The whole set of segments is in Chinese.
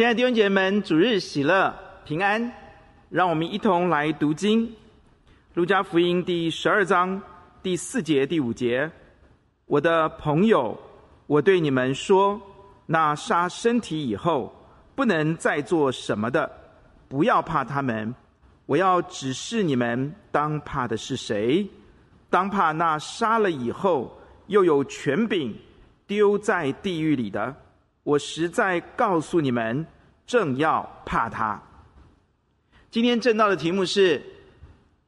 亲爱的弟兄姐妹们，主日喜乐平安，让我们一同来读经，《路加福音》第十二章第四节、第五节。我的朋友，我对你们说，那杀身体以后不能再做什么的，不要怕他们。我要指示你们，当怕的是谁？当怕那杀了以后又有权柄丢在地狱里的。我实在告诉你们，正要怕他。今天正道的题目是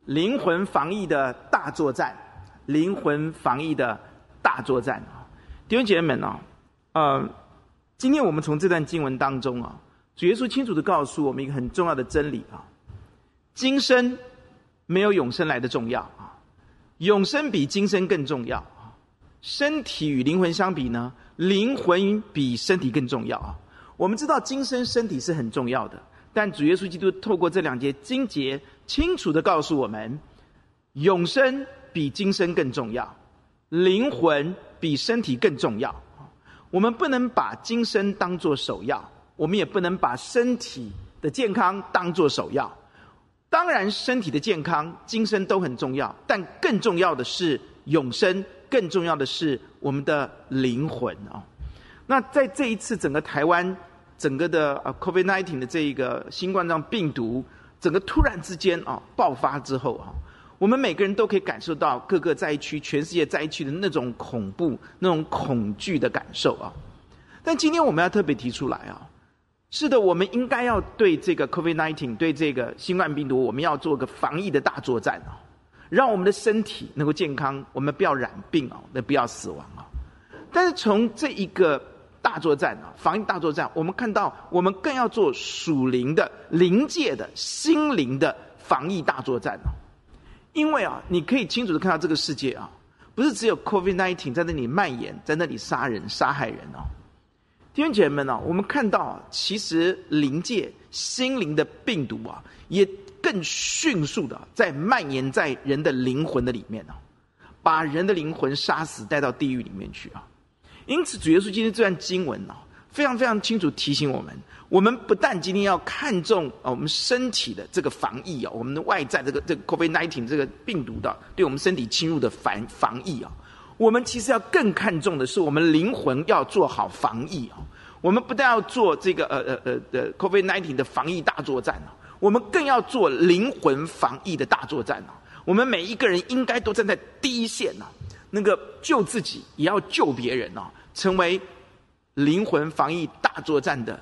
灵魂防疫的大作战。灵魂防疫的大作战啊，弟兄姐妹们哦，呃，今天我们从这段经文当中啊，主耶稣清楚地告诉我们一个很重要的真理啊，今生没有永生来的重要啊，永生比今生更重要。身体与灵魂相比呢？灵魂比身体更重要啊！我们知道今生身体是很重要的，但主耶稣基督透过这两节经节，清楚地告诉我们，永生比今生更重要，灵魂比身体更重要。我们不能把今生当作首要，我们也不能把身体的健康当作首要。当然，身体的健康、今生都很重要，但更重要的是永生。更重要的是我们的灵魂啊！那在这一次整个台湾整个的呃 COVID-19 的这一个新冠状病毒整个突然之间啊爆发之后啊，我们每个人都可以感受到各个灾区、全世界灾区的那种恐怖、那种恐惧的感受啊。但今天我们要特别提出来啊，是的，我们应该要对这个 COVID-19 对这个新冠病毒，我们要做个防疫的大作战哦。让我们的身体能够健康，我们不要染病哦，那不要死亡啊。但是从这一个大作战啊，防疫大作战，我们看到我们更要做属灵的、灵界的、心灵的防疫大作战哦。因为啊，你可以清楚的看到这个世界啊，不是只有 COVID-19 在那里蔓延，在那里杀人、杀害人哦。弟兄姐妹们啊，我们看到啊，其实灵界、心灵的病毒啊，也。更迅速的在蔓延在人的灵魂的里面呢，把人的灵魂杀死，带到地狱里面去啊！因此，主耶稣今天这段经文呢，非常非常清楚提醒我们：我们不但今天要看重啊，我们身体的这个防疫啊，我们的外在这个这个 Covid nineteen 这个病毒的对我们身体侵入的防防疫啊，我们其实要更看重的是我们灵魂要做好防疫啊！我们不但要做这个呃呃呃的 Covid nineteen 的防疫大作战啊！我们更要做灵魂防疫的大作战啊！我们每一个人应该都站在第一线呐，那个救自己也要救别人啊，成为灵魂防疫大作战的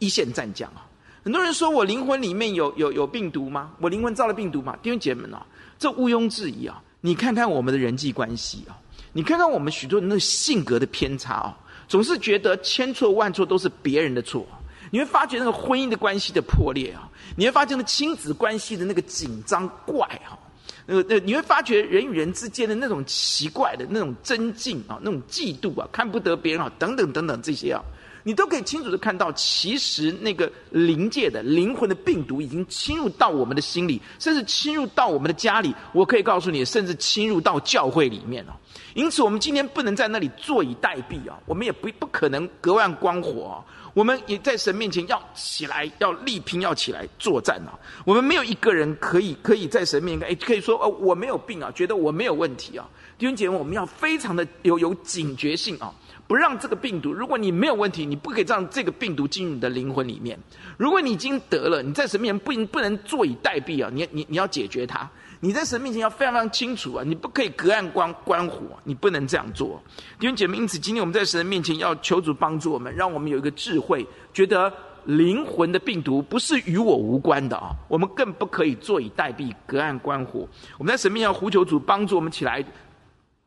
一线战将啊！很多人说我灵魂里面有有有病毒吗？我灵魂造了病毒吗？弟兄姐妹们啊，这毋庸置疑啊！你看看我们的人际关系啊，你看看我们许多人的性格的偏差啊，总是觉得千错万错都是别人的错。你会发觉那个婚姻的关系的破裂啊，你会发觉那亲子关系的那个紧张怪哈，那个那你会发觉人与人之间的那种奇怪的那种争竞啊，那种嫉妒啊，看不得别人啊，等等等等这些啊，你都可以清楚的看到，其实那个灵界的灵魂的病毒已经侵入到我们的心里，甚至侵入到我们的家里。我可以告诉你，甚至侵入到教会里面了。因此，我们今天不能在那里坐以待毙啊，我们也不不可能隔岸观火啊。我们也在神面前要起来，要力拼，要起来作战啊！我们没有一个人可以可以在神面前，哎，可以说哦，我没有病啊，觉得我没有问题啊。弟兄姐妹，我们要非常的有有警觉性啊，不让这个病毒。如果你没有问题，你不可以让这个病毒进入你的灵魂里面。如果你已经得了，你在神面前不不能坐以待毙啊！你你你要解决它。你在神面前要非常非常清楚啊！你不可以隔岸观观火，你不能这样做。弟兄姐妹，因此今天我们在神面前要求主帮助我们，让我们有一个智慧，觉得灵魂的病毒不是与我无关的啊！我们更不可以坐以待毙，隔岸观火。我们在神面前要呼求主帮助我们起来，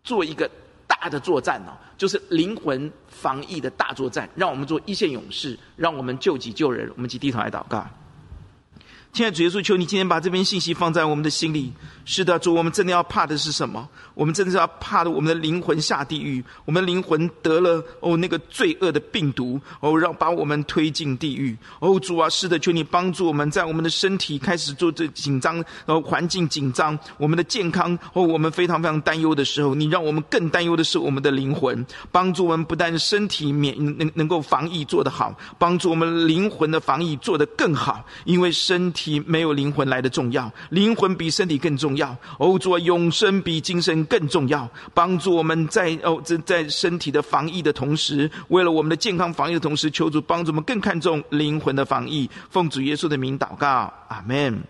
做一个大的作战啊，就是灵魂防疫的大作战。让我们做一线勇士，让我们救己救人。我们一起低头来祷告。亲爱的主耶稣，求你今天把这篇信息放在我们的心里。是的，主，我们真的要怕的是什么？我们真的是要怕的，我们的灵魂下地狱，我们的灵魂得了哦那个罪恶的病毒哦，让把我们推进地狱。哦，主啊，是的，求你帮助我们在我们的身体开始做这紧张，然后环境紧张，我们的健康哦，我们非常非常担忧的时候，你让我们更担忧的是我们的灵魂，帮助我们不但身体免能能够防疫做得好，帮助我们灵魂的防疫做得更好，因为身体体没有灵魂来的重要，灵魂比身体更重要。要，哦，主啊，永生比今生更重要。帮助我们在哦，在在身体的防疫的同时，为了我们的健康防疫的同时，求主帮助我们更看重灵魂的防疫。奉主耶稣的名祷告，阿门。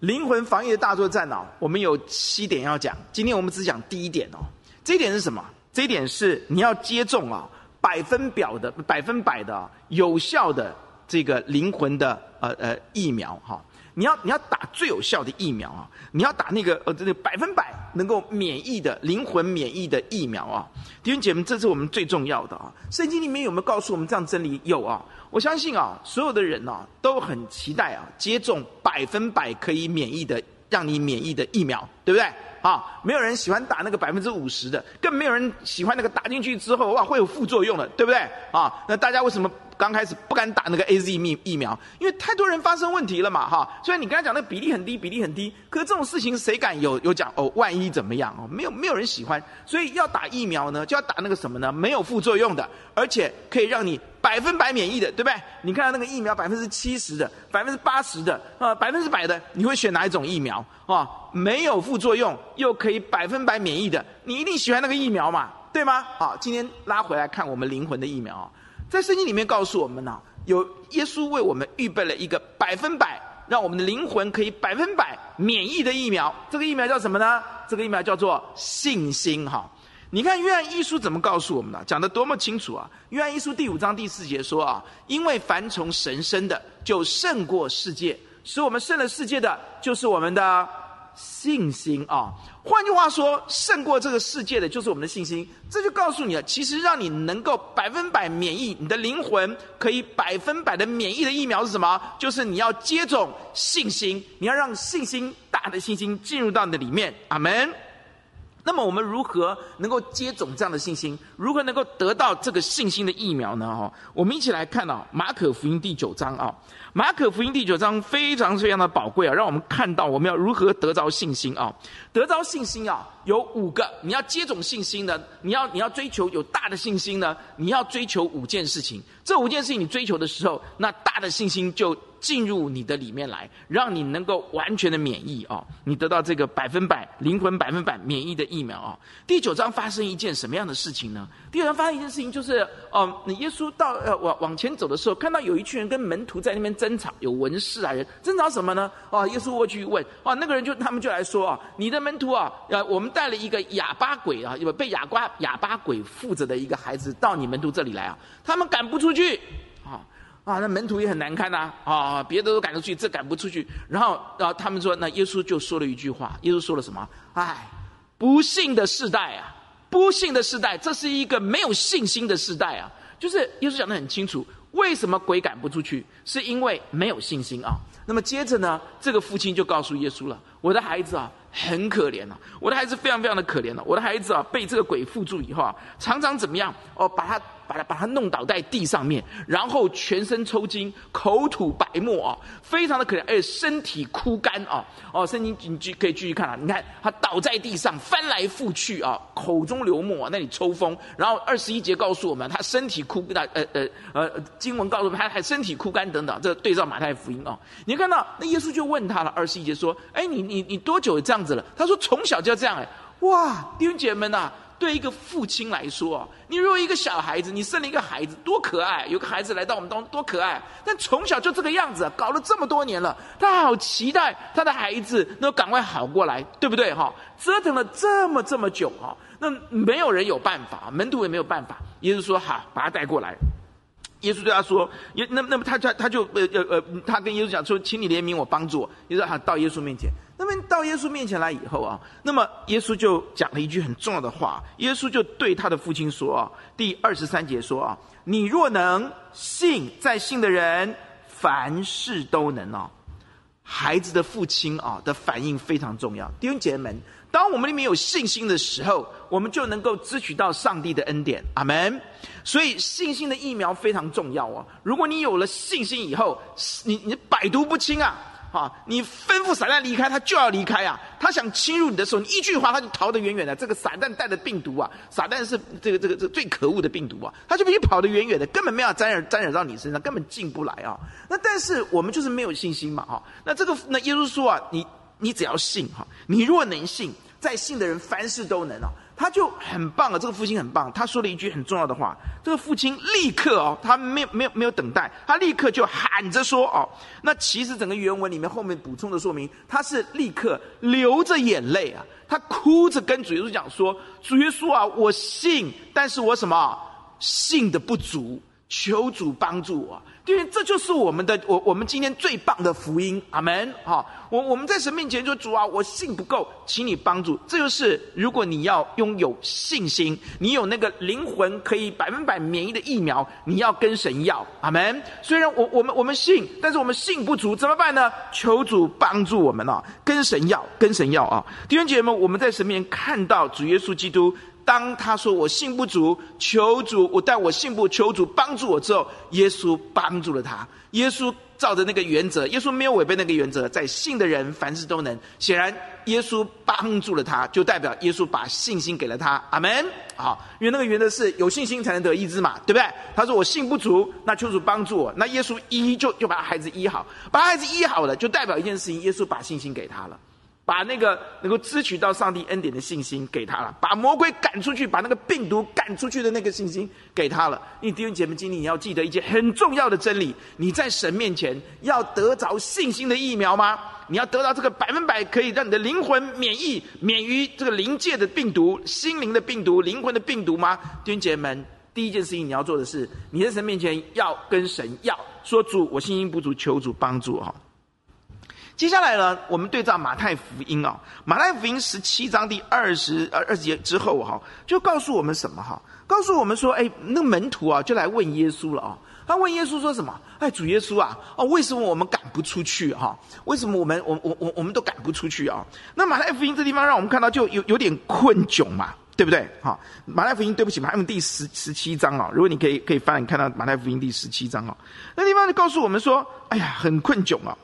灵魂防疫的大作战哦，我们有七点要讲。今天我们只讲第一点哦。这一点是什么？这一点是你要接种啊，百分表的百分百的有效的这个灵魂的呃呃疫苗哈。你要你要打最有效的疫苗啊！你要打那个呃这个百分百能够免疫的灵魂免疫的疫苗啊！弟兄姐妹，这是我们最重要的啊！圣经里面有没有告诉我们这样真理？有啊！我相信啊，所有的人啊都很期待啊接种百分百可以免疫的让你免疫的疫苗，对不对？啊，没有人喜欢打那个百分之五十的，更没有人喜欢那个打进去之后哇会有副作用的，对不对？啊，那大家为什么？刚开始不敢打那个 AZ 疫疫苗，因为太多人发生问题了嘛，哈。虽然你刚才讲那个比例很低，比例很低，可是这种事情谁敢有有讲哦？万一怎么样哦？没有没有人喜欢，所以要打疫苗呢，就要打那个什么呢？没有副作用的，而且可以让你百分百免疫的，对不对？你看到那个疫苗百分之七十的，百分之八十的，啊，百分之百的，你会选哪一种疫苗啊？没有副作用又可以百分百免疫的，你一定喜欢那个疫苗嘛，对吗？好，今天拉回来看我们灵魂的疫苗。在圣经里面告诉我们呢，有耶稣为我们预备了一个百分百让我们的灵魂可以百分百免疫的疫苗。这个疫苗叫什么呢？这个疫苗叫做信心。哈，你看约翰一书怎么告诉我们的？讲得多么清楚啊！约翰一书第五章第四节说啊，因为凡从神生的，就胜过世界，使我们胜了世界的，就是我们的信心啊。换句话说，胜过这个世界的就是我们的信心。这就告诉你了，其实让你能够百分百免疫，你的灵魂可以百分百的免疫的疫苗是什么？就是你要接种信心，你要让信心大的信心进入到你的里面。阿门。那么我们如何能够接种这样的信心？如何能够得到这个信心的疫苗呢？哈，我们一起来看啊，马可福音第九章啊。马可福音第九章非常非常的宝贵啊，让我们看到我们要如何得着信心啊！得着信心啊，有五个，你要接种信心呢，你要你要追求有大的信心呢，你要追求五件事情。这五件事情你追求的时候，那大的信心就进入你的里面来，让你能够完全的免疫啊！你得到这个百分百灵魂百分百免疫的疫苗啊！第九章发生一件什么样的事情呢？第九章发生一件事情就是，哦，你耶稣到呃往往前走的时候，看到有一群人跟门徒在那边争。吵有文士啊人争吵什么呢？哦，耶稣过去问哦，那个人就他们就来说啊，你的门徒啊，呃，我们带了一个哑巴鬼啊，被哑巴哑巴鬼附着的一个孩子到你门徒这里来啊，他们赶不出去啊，那门徒也很难堪呐啊，别的都赶出去，这赶不出去。然后然后他们说，那耶稣就说了一句话，耶稣说了什么？哎，不信的世代啊，不信的世代，这是一个没有信心的世代啊，就是耶稣讲得很清楚。为什么鬼赶不出去？是因为没有信心啊。那么接着呢，这个父亲就告诉耶稣了：“我的孩子啊，很可怜啊，我的孩子非常非常的可怜了。我的孩子啊，被这个鬼附住以后啊，常常怎么样？哦，把他。”把他把他弄倒在地上面，然后全身抽筋，口吐白沫啊，非常的可怜，而且身体枯干啊。哦，圣经你继可以继续看啊，你看他倒在地上翻来覆去啊，口中流沫啊，那里抽风。然后二十一节告诉我们，他身体枯干，呃呃呃，经文告诉我们他还身体枯干等等。这对照马太福音啊，你看到那耶稣就问他了，二十一节说：“哎，你你你多久这样子了？”他说：“从小就这样。”哎，哇，弟兄姐妹们呐！对一个父亲来说，你如果一个小孩子，你生了一个孩子，多可爱！有个孩子来到我们当中，多可爱！但从小就这个样子，搞了这么多年了，他好期待他的孩子能够赶快好过来，对不对？哈，折腾了这么这么久，哈，那没有人有办法，门徒也没有办法。耶稣说：“好，把他带过来。”耶稣对他说：“耶，那那么他他他就呃呃呃，他跟耶稣讲说，请你怜悯我，帮助我。”耶稣他到耶稣面前。那么到耶稣面前来以后啊，那么耶稣就讲了一句很重要的话。耶稣就对他的父亲说啊，第二十三节说啊，你若能信，在信的人凡事都能哦。孩子的父亲啊的反应非常重要。弟兄姐妹们，当我们里面有信心的时候，我们就能够支取到上帝的恩典。阿门。所以信心的疫苗非常重要啊！如果你有了信心以后，你你百毒不侵啊！啊！你吩咐撒旦离开，他就要离开啊！他想侵入你的时候，你一句话，他就逃得远远的。这个撒旦带的病毒啊，撒旦是这个这个这个最可恶的病毒啊，他就比你跑得远远的，根本没有沾染沾染到你身上，根本进不来啊！那但是我们就是没有信心嘛，哈！那这个那耶稣说啊，你你只要信哈，你若能信，在信的人凡事都能啊。他就很棒啊，这个父亲很棒。他说了一句很重要的话，这个父亲立刻哦，他没有没有没有等待，他立刻就喊着说哦。那其实整个原文里面后面补充的说明，他是立刻流着眼泪啊，他哭着跟主耶稣讲说：“主耶稣啊，我信，但是我什么信的不足，求主帮助我。”因为这就是我们的我我们今天最棒的福音，阿门！哈，我我们在神面前说主啊，我信不够，请你帮助。这就是如果你要拥有信心，你有那个灵魂可以百分百免疫的疫苗，你要跟神要，阿门。虽然我我们我们信，但是我们信不足，怎么办呢？求主帮助我们啊，跟神要，跟神要啊！弟兄姐妹们，我们在神面前看到主耶稣基督。当他说我信不足，求主，我但我信不求主帮助我之后，耶稣帮助了他。耶稣照着那个原则，耶稣没有违背那个原则，在信的人凡事都能。显然，耶稣帮助了他，就代表耶稣把信心给了他。阿门。好，因为那个原则是有信心才能得医治嘛，对不对？他说我信不足，那求主帮助我。那耶稣医就就把孩子医好，把孩子医好了，就代表一件事情：耶稣把信心给他了。把那个能够支取到上帝恩典的信心给他了，把魔鬼赶出去，把那个病毒赶出去的那个信心给他了。你弟兄姐妹，今天你要记得一件很重要的真理：你在神面前要得着信心的疫苗吗？你要得到这个百分百可以让你的灵魂免疫，免于这个灵界的病毒、心灵的病毒、灵魂的病毒吗？弟兄姐妹们，第一件事情你要做的是，你在神面前要跟神要说主，我信心不足，求主帮助哈。接下来呢，我们对照马太福音啊，马太福音十七章第二十呃二十节之后哈，就告诉我们什么哈？告诉我们说，哎，那门徒啊，就来问耶稣了啊。他问耶稣说什么？哎，主耶稣啊，哦，为什么我们赶不出去哈？为什么我们我我我我们都赶不出去啊？那马太福音这地方让我们看到就有有点困窘嘛，对不对？哈，马太福音对不起，马太福音第十十七章啊，如果你可以可以翻，看到马太福音第十七章啊，那地方就告诉我们说，哎呀，很困窘啊。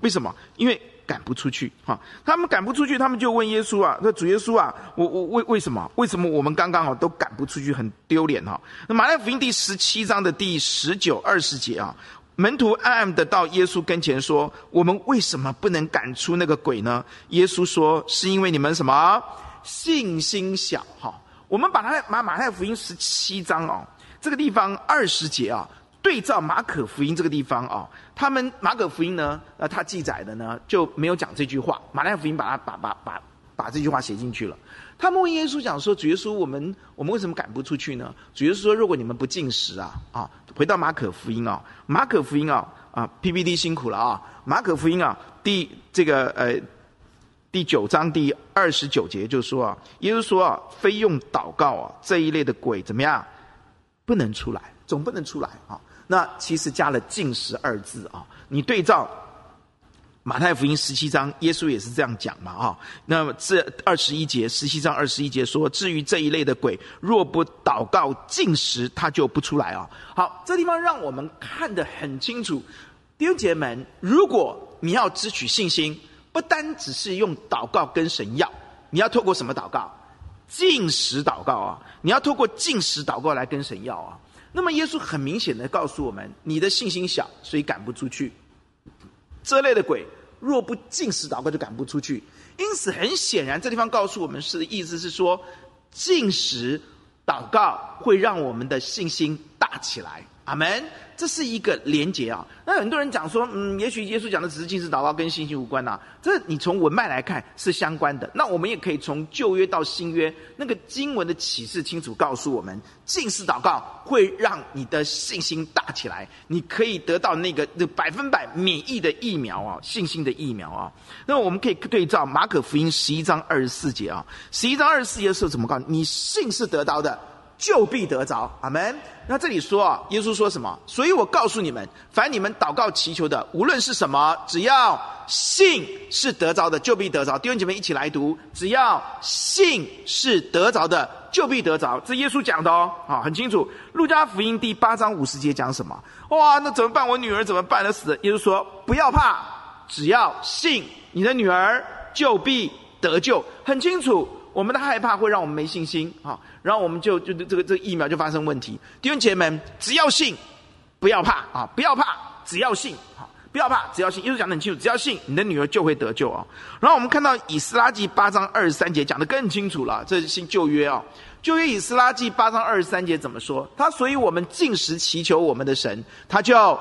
为什么？因为赶不出去哈，他们赶不出去，他们就问耶稣啊，说主耶稣啊，我我为为什么？为什么我们刚刚啊都赶不出去，很丢脸哈？那马太福音第十七章的第十九、二十节啊，门徒暗暗的到耶稣跟前说：“我们为什么不能赶出那个鬼呢？”耶稣说：“是因为你们什么信心小哈？”我们把它马马太福音十七章哦，这个地方二十节啊。对照马可福音这个地方啊，他们马可福音呢，呃，他记载的呢就没有讲这句话。马太福音把它把把把把这句话写进去了。他们问耶稣讲说：“主耶稣，我们我们为什么赶不出去呢？”主耶稣说：“如果你们不进食啊啊，回到马可福音啊，马可福音啊啊，PPT 辛苦了啊，马可福音啊第这个呃第九章第二十九节就说啊，耶稣说啊，非用祷告啊这一类的鬼怎么样不能出来，总不能出来啊。”那其实加了禁食二字啊，你对照马太福音十七章，耶稣也是这样讲嘛啊。那么这二十一节，十七章二十一节说，至于这一类的鬼，若不祷告禁食，他就不出来啊。好，这地方让我们看得很清楚，弟兄姐妹们，如果你要支取信心，不单只是用祷告跟神要，你要透过什么祷告？禁食祷告啊，你要透过禁食祷告来跟神要啊。那么耶稣很明显的告诉我们：你的信心小，所以赶不出去。这类的鬼，若不进食祷告，就赶不出去。因此，很显然，这地方告诉我们是的意思是说，进食祷告会让我们的信心大起来。阿门。这是一个连结啊。那很多人讲说，嗯，也许耶稣讲的只是禁食祷告，跟信心无关呐、啊。这你从文脉来看是相关的。那我们也可以从旧约到新约那个经文的启示清楚告诉我们，禁食祷告会让你的信心大起来，你可以得到那个那百分百免疫的疫苗啊，信心的疫苗啊。那我们可以对照马可福音十一章二十四节啊，十一章二十四节的时候怎么告诉？你信是得到的。就必得着。阿门。那这里说啊，耶稣说什么？所以我告诉你们，凡你们祷告祈求的，无论是什么，只要信是得着的，就必得着。弟兄姐妹一起来读：只要信是得着的，就必得着。这耶稣讲的哦，啊，很清楚。路加福音第八章五十节讲什么？哇，那怎么办？我女儿怎么办？她死。耶稣说：不要怕，只要信，你的女儿就必得救。很清楚。我们的害怕会让我们没信心啊，然后我们就就这个这个疫苗就发生问题。弟兄姐妹们，只要信，不要怕啊，不要怕，只要信啊，不要怕，只要信。耶稣讲得很清楚，只要信，你的女儿就会得救啊。然后我们看到以斯拉记八章二十三节讲得更清楚了，这是新旧约啊。旧约以斯拉记八章二十三节怎么说？他所以我们禁食祈求我们的神，他就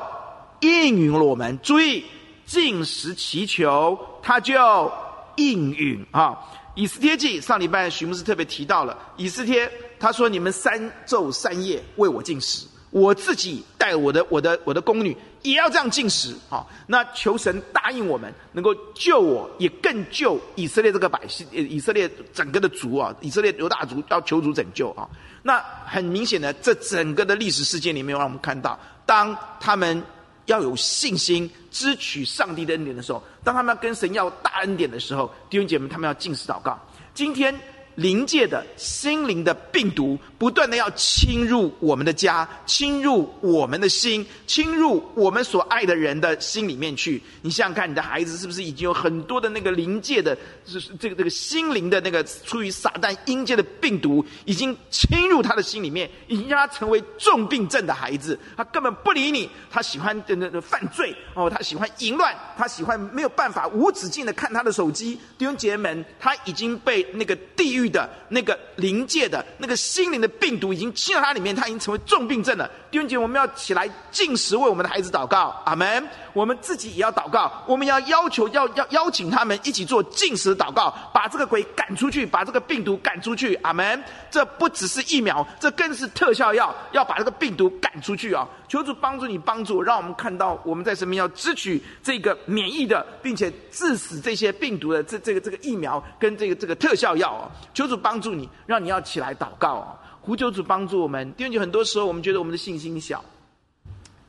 应允了我们。注意，禁食祈求，他就应允啊。以斯帖记上礼拜徐牧师特别提到了以斯帖，他说：“你们三昼三夜为我禁食，我自己带我的我的我的宫女也要这样禁食。”好，那求神答应我们能够救我，也更救以色列这个百姓，以色列整个的族啊，以色列犹大族要求主拯救啊。那很明显的，这整个的历史事件里面，让我们看到，当他们。要有信心，支取上帝的恩典的时候，当他们要跟神要大恩典的时候，弟兄姐妹，他们要进食祷告。今天。灵界的心灵的病毒不断的要侵入我们的家，侵入我们的心，侵入我们所爱的人的心里面去。你想想看，你的孩子是不是已经有很多的那个灵界的，是这个这个心灵的那个出于撒旦阴界的病毒，已经侵入他的心里面，已经让他成为重病症的孩子。他根本不理你，他喜欢的那个犯罪哦，他喜欢淫乱，他喜欢没有办法无止境的看他的手机。弟兄姐妹们，他已经被那个地狱。的那个灵界的那个心灵的病毒已经进到他里面，他已经成为重病症了。弟兄姐妹，我们要起来禁食，为我们的孩子祷告。阿门。我们自己也要祷告，我们要要求，要要邀请他们一起做禁食祷告，把这个鬼赶出去，把这个病毒赶出去。阿门。这不只是疫苗，这更是特效药，要把这个病毒赶出去啊！求主帮助你，帮助，让我们看到我们在身边要支取这个免疫的，并且致死这些病毒的这这个这个疫苗跟这个这个特效药啊！求主帮助你，让你要起来祷告啊！呼求主帮助我们。因为很多时候我们觉得我们的信心小，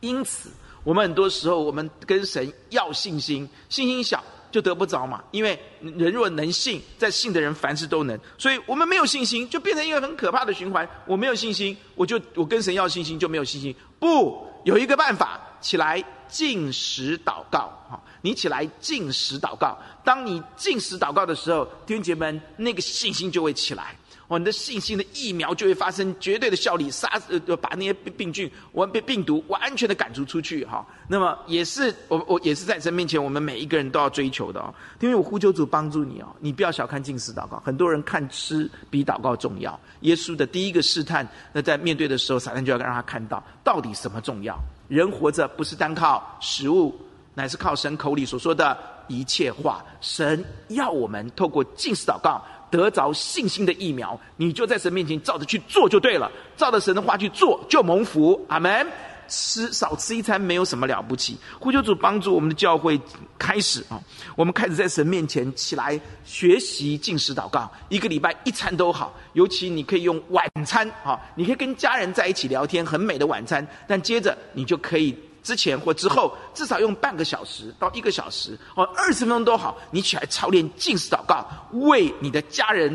因此我们很多时候我们跟神要信心，信心小。就得不着嘛，因为人若能信，在信的人凡事都能。所以我们没有信心，就变成一个很可怕的循环。我没有信心，我就我跟神要信心就没有信心。不，有一个办法，起来禁食祷告。哈，你起来禁食祷告。当你禁食祷告的时候，弟兄姐妹们，那个信心就会起来。哦，你的信心的疫苗就会发生绝对的效力，杀呃把那些病菌、完被病毒完全的赶逐出去哈。那么也是我我也是在神面前，我们每一个人都要追求的哦。因为我呼求主帮助你哦，你不要小看禁食祷告。很多人看吃比祷告重要。耶稣的第一个试探，那在面对的时候，撒旦就要让他看到到底什么重要。人活着不是单靠食物，乃是靠神口里所说的一切话。神要我们透过禁食祷告。得着信心的疫苗，你就在神面前照着去做就对了，照着神的话去做就蒙福。阿门。吃少吃一餐没有什么了不起。呼求主帮助我们的教会开始啊，我们开始在神面前起来学习进食祷告，一个礼拜一餐都好，尤其你可以用晚餐啊，你可以跟家人在一起聊天，很美的晚餐，但接着你就可以。之前或之后，至少用半个小时到一个小时，哦，二十分钟都好，你起来操练进食祷告，为你的家人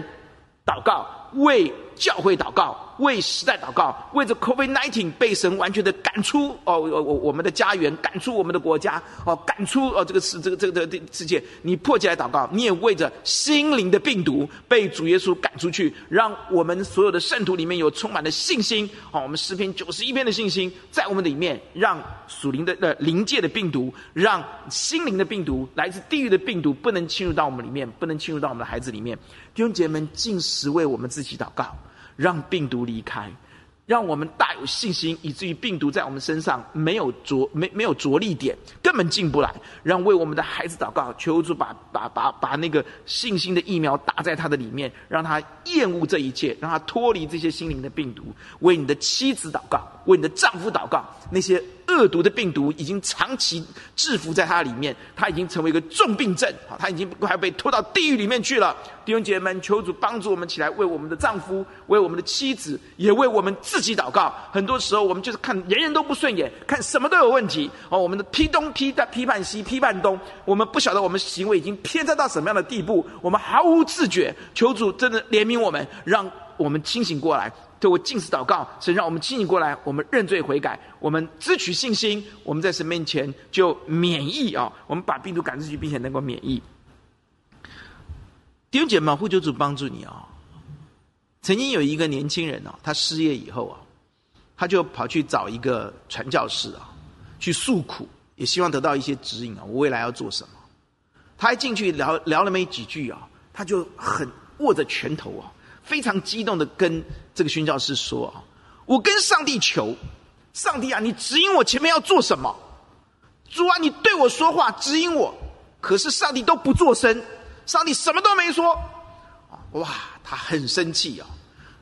祷告，为教会祷告。为时代祷告，为着 COVID-19 被神完全的赶出哦，我我我们的家园，赶出我们的国家哦，赶出哦这个世这个这个这个世界，你迫起来祷告，你也为着心灵的病毒被主耶稣赶出去，让我们所有的圣徒里面有充满了信心哦，我们诗篇九十一篇的信心在我们的里面，让属灵的呃灵界的病毒，让心灵的病毒，来自地狱的病毒不能侵入到我们里面，不能侵入到我们的孩子里面。弟兄姐妹们，禁食为我们自己祷告。让病毒离开，让我们大有信心，以至于病毒在我们身上没有着没没有着力点，根本进不来。让为我们的孩子祷告，求主把把把把那个信心的疫苗打在他的里面，让他厌恶这一切，让他脱离这些心灵的病毒。为你的妻子祷告，为你的丈夫祷告，那些恶毒的病毒已经长期制服在他里面，他已经成为一个重病症，好，他已经快被拖到地狱里面去了。弟兄姐妹们，求主帮助我们起来，为我们的丈夫，为我们的妻子，也为我们自己祷告。很多时候，我们就是看人人都不顺眼，看什么都有问题，哦，我们的批东批的批判西，批判东，我们不晓得我们行为已经偏差到什么样的地步，我们毫无自觉。求主真的怜悯我们，让我们清醒过来。透过禁食祷告，神让我们清醒过来，我们认罪悔改，我们支取信心，我们在神面前就免疫啊！我们把病毒赶出去，并且能够免疫。弟兄姐妹，呼求主帮助你啊！曾经有一个年轻人啊，他失业以后啊，他就跑去找一个传教士啊，去诉苦，也希望得到一些指引啊，我未来要做什么？他一进去聊聊了没几句啊，他就很握着拳头啊。非常激动的跟这个宣教士说：“啊，我跟上帝求，上帝啊，你指引我前面要做什么？主啊，你对我说话，指引我。可是上帝都不作声，上帝什么都没说。啊，哇，他很生气啊。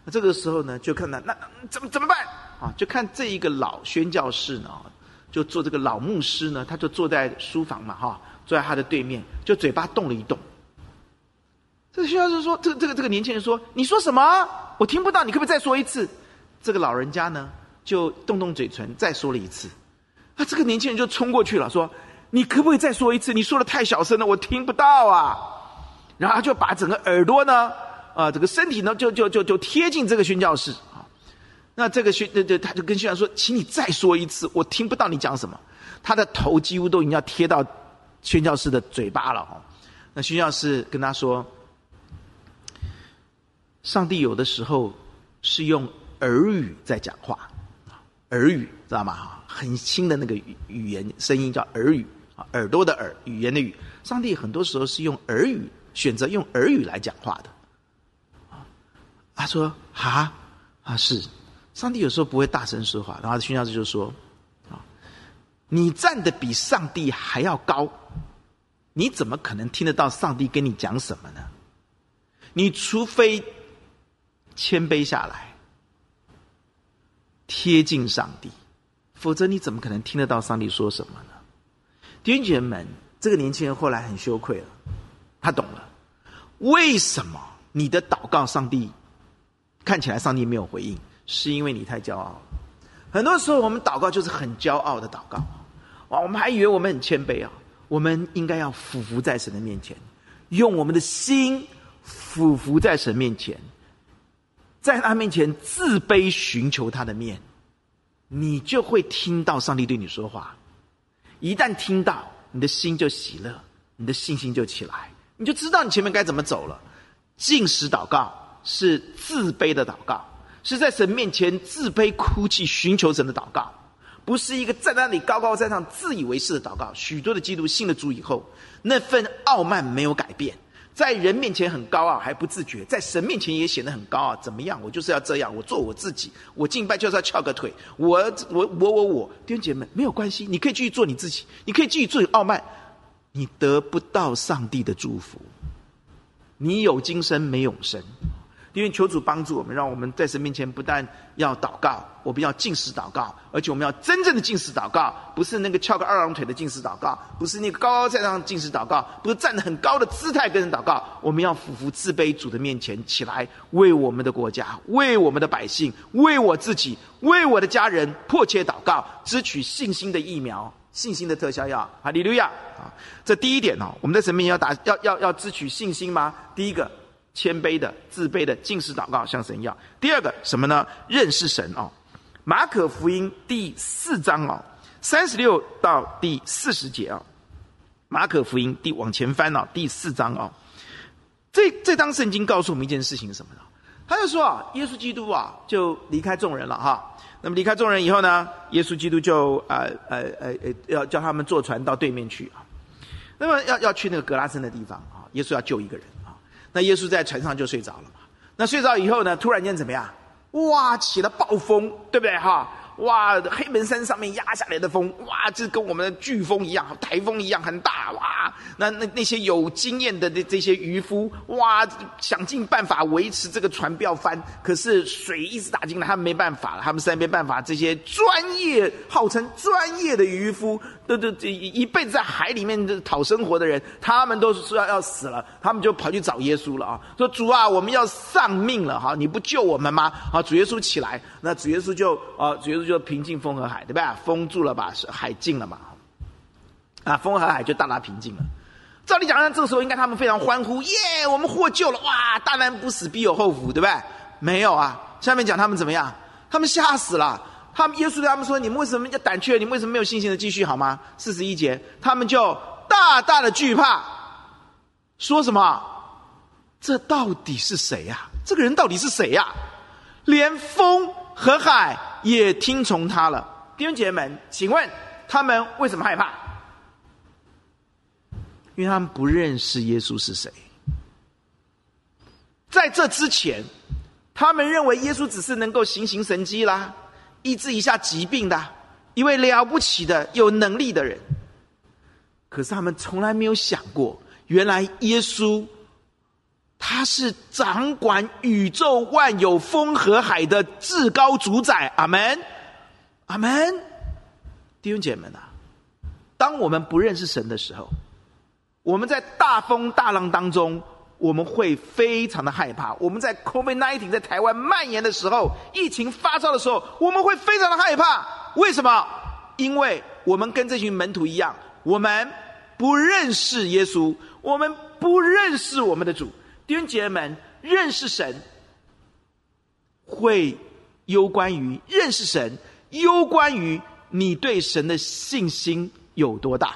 那这个时候呢，就看到那怎么怎么办啊？就看这一个老宣教士呢，就做这个老牧师呢，他就坐在书房嘛，哈，坐在他的对面，就嘴巴动了一动。”这个宣教士说：“这个这个这个年轻人说，你说什么？我听不到，你可不可以再说一次？”这个老人家呢，就动动嘴唇，再说了一次。啊这个年轻人就冲过去了，说：“你可不可以再说一次？你说的太小声了，我听不到啊！”然后他就把整个耳朵呢，啊，这个身体呢，就就就就贴近这个宣教士啊。那这个宣，那就他就跟宣教说：“请你再说一次，我听不到你讲什么。”他的头几乎都已经要贴到宣教士的嘴巴了哈。那宣教士跟他说。上帝有的时候是用耳语在讲话，耳语知道吗？哈，很轻的那个语语言声音叫耳语啊，耳朵的耳，语言的语。上帝很多时候是用耳语，选择用耳语来讲话的。啊，他说：“哈啊，是，上帝有时候不会大声说话。”然后宣教士就说：“啊，你站得比上帝还要高，你怎么可能听得到上帝跟你讲什么呢？你除非……”谦卑下来，贴近上帝，否则你怎么可能听得到上帝说什么呢？弟兄姐妹们，这个年轻人后来很羞愧了，他懂了，为什么你的祷告上帝看起来上帝没有回应，是因为你太骄傲。很多时候我们祷告就是很骄傲的祷告，哇，我们还以为我们很谦卑啊，我们应该要俯伏在神的面前，用我们的心俯伏在神面前。在他面前自卑，寻求他的面，你就会听到上帝对你说话。一旦听到，你的心就喜乐，你的信心就起来，你就知道你前面该怎么走了。进食祷告是自卑的祷告，是在神面前自卑哭泣，寻求神的祷告，不是一个在那里高高在上自以为是的祷告。许多的基督信了主以后，那份傲慢没有改变。在人面前很高傲还不自觉，在神面前也显得很高傲。怎么样？我就是要这样，我做我自己，我敬拜就是要翘个腿。我我我我我，弟兄姐妹没有关系，你可以继续做你自己，你可以继续做傲慢，你得不到上帝的祝福，你有今生没永生。因为求主帮助我们，让我们在神面前不但要祷告，我们要禁食祷告，而且我们要真正的禁食祷告，不是那个翘个二郎腿的禁食祷告，不是那个高高在上的禁食祷告，不是站得很高的姿态跟人祷告。我们要俯伏自卑主的面前起来，为我们的国家，为我们的百姓，为我自己，为我的家人迫切祷告，支取信心的疫苗，信心的特效药。哈利路亚啊！这第一点哦，我们在神面前要打，要要要支取信心吗？第一个。谦卑的、自卑的，禁食祷告，向神要。第二个什么呢？认识神哦。马可福音第四章哦，三十六到第四十节啊。马可福音第往前翻哦，第四章哦。这这章圣经告诉我们一件事情是什么呢？他就说啊，耶稣基督啊，就离开众人了哈。那么离开众人以后呢，耶稣基督就呃呃呃呃要叫他们坐船到对面去啊。那么要要去那个格拉森的地方啊，耶稣要救一个人。那耶稣在船上就睡着了嘛？那睡着以后呢？突然间怎么样？哇，起了暴风，对不对？哈，哇，黑门山上面压下来的风，哇，这跟我们的飓风一样，台风一样很大，哇，那那那些有经验的这这些渔夫，哇，想尽办法维持这个船不要翻，可是水一直打进来，他们没办法了，他们实在没办法。这些专业号称专业的渔夫，都都这一一辈子在海里面讨生活的人，他们都是说要要死了，他们就跑去找耶稣了啊，说主啊，我们要丧命了哈，你不救我们吗？啊，主耶稣起来，那主耶稣就啊，主耶稣就平静风和海，对吧？风住了吧，海静了嘛，啊，风和海就大大平静了。照理讲，那这个时候应该他们非常欢呼，耶，我们获救了，哇，大难不死必有后福，对不对？没有啊，下面讲他们怎么样？他们吓死了。他们耶稣对他们说：“你们为什么要胆怯？你们为什么没有信心的继续好吗？”四十一节，他们就大大的惧怕，说什么？这到底是谁呀？这个人到底是谁呀？连风和海也听从他了。弟兄姐妹们，请问他们为什么害怕？因为他们不认识耶稣是谁。在这之前，他们认为耶稣只是能够行行神迹啦。医治一下疾病的一位了不起的有能力的人，可是他们从来没有想过，原来耶稣他是掌管宇宙万有风和海的至高主宰。阿门，阿门。弟兄姐妹们啊，当我们不认识神的时候，我们在大风大浪当中。我们会非常的害怕。我们在 COVID-19 在台湾蔓延的时候，疫情发烧的时候，我们会非常的害怕。为什么？因为我们跟这群门徒一样，我们不认识耶稣，我们不认识我们的主。弟兄姐妹们，认识神会攸关于认识神，攸关于你对神的信心有多大。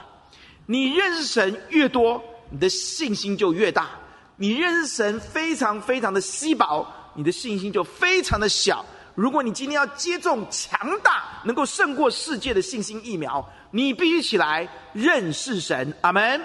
你认识神越多，你的信心就越大。你认识神非常非常的稀薄，你的信心就非常的小。如果你今天要接种强大、能够胜过世界的信心疫苗，你必须起来认识神。阿门。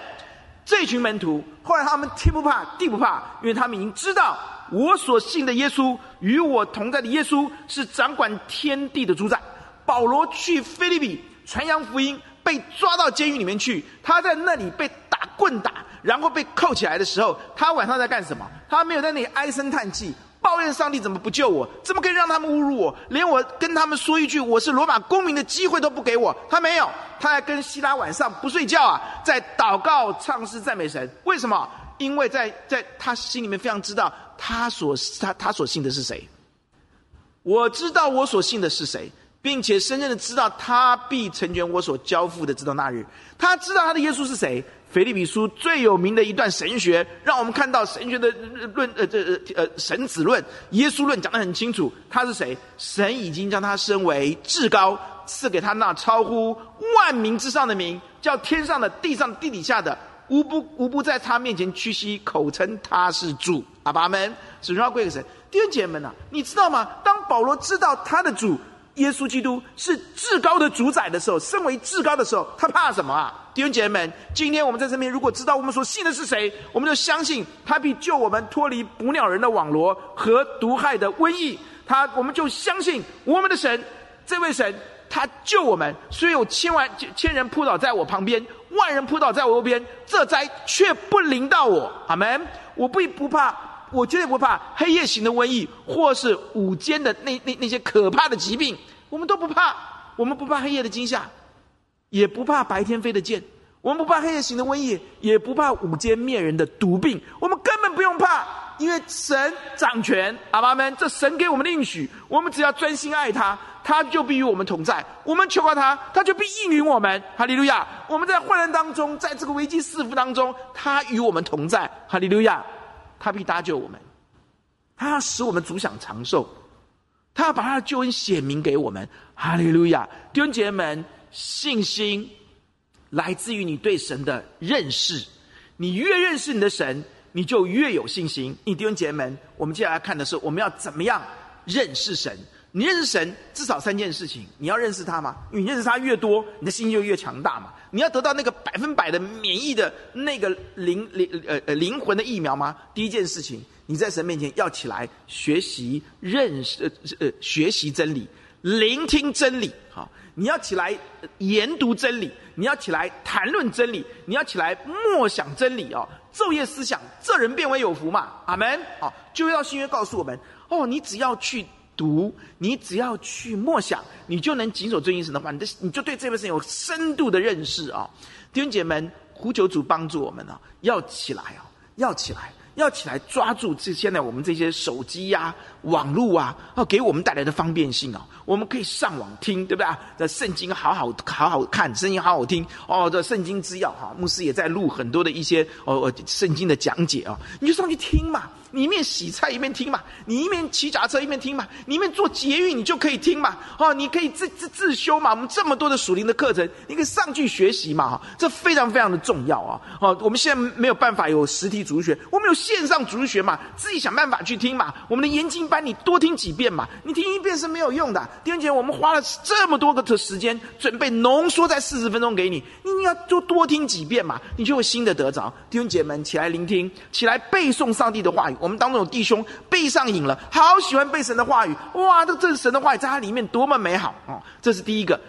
这群门徒后来他们天不怕地不怕，因为他们已经知道我所信的耶稣与我同在的耶稣是掌管天地的主宰。保罗去腓立比传扬福音，被抓到监狱里面去，他在那里被打棍打。然后被扣起来的时候，他晚上在干什么？他没有在那里唉声叹气，抱怨上帝怎么不救我？怎么可以让他们侮辱我？连我跟他们说一句我是罗马公民的机会都不给我。他没有，他还跟希拉晚上不睡觉啊，在祷告、唱诗、赞美神。为什么？因为在在他心里面非常知道他所他他所信的是谁。我知道我所信的是谁，并且深深的知道他必成全我所交付的，直到那日。他知道他的耶稣是谁。腓立比书最有名的一段神学，让我们看到神学的论呃这呃，呃神子论、耶稣论讲得很清楚。他是谁？神已经将他升为至高，赐给他那超乎万名之上的名，叫天上的、地上的、地底下的，无不无不在他面前屈膝，口称他是主。阿爸们，首先要归给神。弟兄姐妹们呐，你知道吗？当保罗知道他的主。耶稣基督是至高的主宰的时候，身为至高的时候，他怕什么啊？弟兄姐妹们，今天我们在这边，如果知道我们所信的是谁，我们就相信他必救我们脱离捕鸟人的网罗和毒害的瘟疫。他，我们就相信我们的神，这位神，他救我们。虽有千万千人扑倒在我旁边，万人扑倒在我右边，这灾却不临到我。阿门。我不不怕。我绝对不怕黑夜行的瘟疫，或是午间的那那那些可怕的疾病，我们都不怕。我们不怕黑夜的惊吓，也不怕白天飞的箭。我们不怕黑夜行的瘟疫，也不怕午间灭人的毒病。我们根本不用怕，因为神掌权。阿爸们，这神给我们的应许，我们只要专心爱他，他就必与我们同在。我们求告他，他就必应允我们。哈利路亚！我们在患难当中，在这个危机四伏当中，他与我们同在。哈利路亚！他必搭救我们，他要使我们主享长寿，他要把他的救恩显明给我们。哈利路亚！弟兄姐妹们，信心来自于你对神的认识。你越认识你的神，你就越有信心。你弟兄姐妹们，我们接下来看的是我们要怎么样认识神。你认识神，至少三件事情。你要认识他吗？你认识他越多，你的信心就越强大嘛。你要得到那个百分百的免疫的那个灵灵呃呃灵魂的疫苗吗？第一件事情，你在神面前要起来学习认识呃呃学习真理，聆听真理。好，你要起来研读真理，你要起来谈论真理，你要起来默想真理哦，昼夜思想，这人便为有福嘛。阿门。好，旧约到新约告诉我们哦，你只要去读，你只要去默想，你就能谨守遵行神的话，你的你就对这位神有深度的认识啊、哦。弟兄姐妹们，呼求主帮助我们啊、哦，要起来啊、哦，要起来。要起来抓住这现在我们这些手机呀、网络啊，要给我们带来的方便性啊，我们可以上网听，对不对啊？这圣经好好好好看，声音好好听哦。这圣经之钥哈，牧师也在录很多的一些哦哦圣经的讲解啊，你就上去听嘛。你一面洗菜一面听嘛，你一面骑脚车一面听嘛，你一面做捷运你就可以听嘛，哦，你可以自自自修嘛。我们这么多的属灵的课程，你可以上去学习嘛，哈，这非常非常的重要啊。哦，我们现在没有办法有实体主学，我们有线上主学嘛，自己想办法去听嘛。我们的研经班你多听几遍嘛，你听一遍是没有用的。弟兄姐，我们花了这么多个的时间准备浓缩在四十分钟给你，你要多多听几遍嘛，你就会新的得着。弟兄姐们，起来聆听，起来背诵上帝的话语。我们当中有弟兄背上瘾了，好喜欢背神的话语，哇！这这是神的话语，在它里面多么美好哦！这是第一个，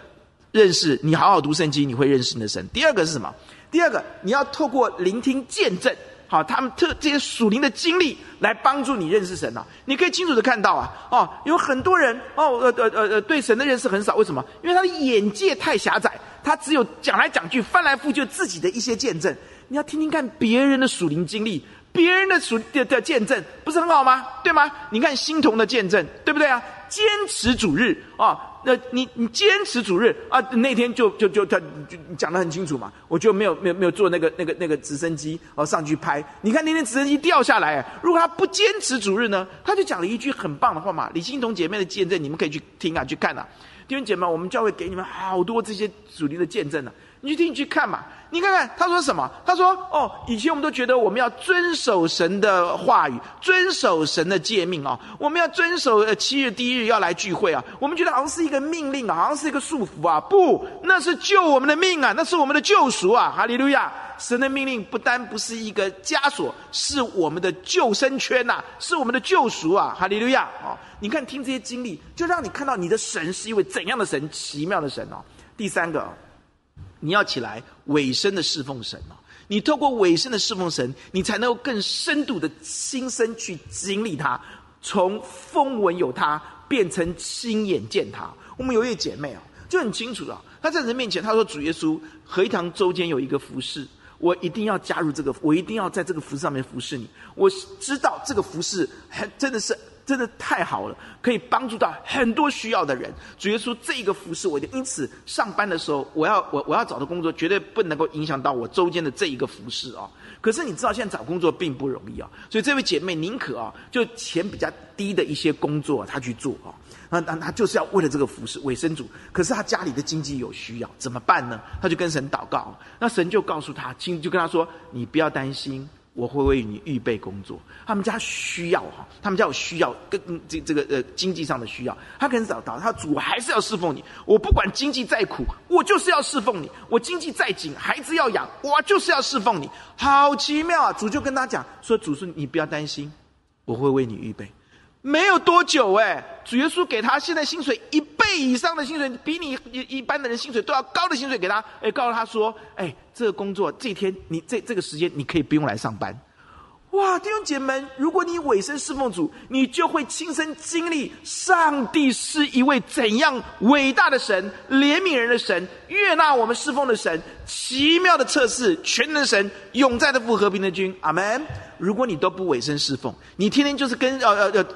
认识你好好读圣经，你会认识你的神。第二个是什么？第二个，你要透过聆听见证，好，他们特这些属灵的经历来帮助你认识神啊！你可以清楚的看到啊，哦，有很多人哦，呃呃呃呃，对神的认识很少，为什么？因为他的眼界太狭窄，他只有讲来讲去，翻来覆去自己的一些见证。你要听听看别人的属灵经历。别人的属的的见证不是很好吗？对吗？你看新同的见证，对不对啊？坚持主日啊，那你你坚持主日啊，那天就就就他就讲得很清楚嘛。我就没有没有没有坐那个那个那个直升机哦上去拍。你看那天直升机掉下来，如果他不坚持主日呢，他就讲了一句很棒的话嘛。李新同姐妹的见证，你们可以去听啊，去看啊。弟兄姐妹，我们教会给你们好多这些主灵的见证呢、你去听，你去看嘛。你看看他说什么？他说：“哦，以前我们都觉得我们要遵守神的话语，遵守神的诫命哦，我们要遵守呃七日第一日要来聚会啊。我们觉得好像是一个命令啊，好像是一个束缚啊。不，那是救我们的命啊，那是我们的救赎啊。哈利路亚！神的命令不单不是一个枷锁，是我们的救生圈呐，是我们的救赎啊。哈利路亚！哦，你看听这些经历，就让你看到你的神是一位怎样的神，奇妙的神哦。第三个。你要起来委身的侍奉神哦，你透过委身的侍奉神，你才能够更深度的亲身去经历他，从风闻有他变成亲眼见他。我们有一位姐妹啊，就很清楚了，她在人面前她说：“主耶稣，合一堂周间有一个服事，我一定要加入这个，我一定要在这个服饰上面服侍你。我知道这个服饰还真的是。”真的太好了，可以帮助到很多需要的人。主耶稣，这个服饰我就，因此上班的时候，我要我我要找的工作绝对不能够影响到我周间的这一个服饰啊。可是你知道，现在找工作并不容易啊，所以这位姐妹宁可啊，就钱比较低的一些工作她去做啊。那那她就是要为了这个服饰委身主。可是她家里的经济有需要，怎么办呢？她就跟神祷告，那神就告诉她，亲就跟她说：“你不要担心。”我会为你预备工作。他们家需要哈，他们家有需要，跟这这个呃经济上的需要，他可能找到他主，还是要侍奉你。我不管经济再苦，我就是要侍奉你。我经济再紧，孩子要养，我就是要侍奉你。好奇妙啊！主就跟他讲说：“主说你不要担心，我会为你预备。”没有多久，哎，主耶稣给他现在薪水一以上的薪水，比你一一般的人薪水都要高的薪水给他，哎，告诉他说，哎，这个工作这天你这这个时间你可以不用来上班。哇，弟兄姐妹们，如果你委身侍奉主，你就会亲身经历上帝是一位怎样伟大的神，怜悯人的神，悦纳我们侍奉的神，奇妙的测试，全能神，永在的复，和平的君。阿门。如果你都不委身侍奉，你天天就是跟呃呃呃。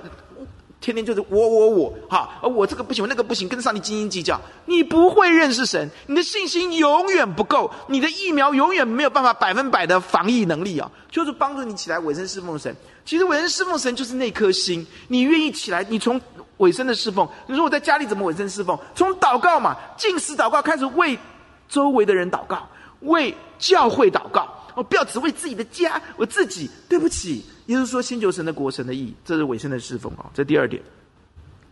天天就是我我我，哈，而我这个不行，那个不行，跟上帝斤斤计较，你不会认识神，你的信心永远不够，你的疫苗永远没有办法百分百的防疫能力啊！就是帮助你起来委身侍奉神。其实委身侍奉神就是那颗心，你愿意起来，你从委身的侍奉，你说我在家里怎么委身侍奉？从祷告嘛，禁食祷告开始，为周围的人祷告，为教会祷告，哦，不要只为自己的家，我自己，对不起。耶稣说：“先求神的国，神的义，这是委身的侍奉啊。”这第二点。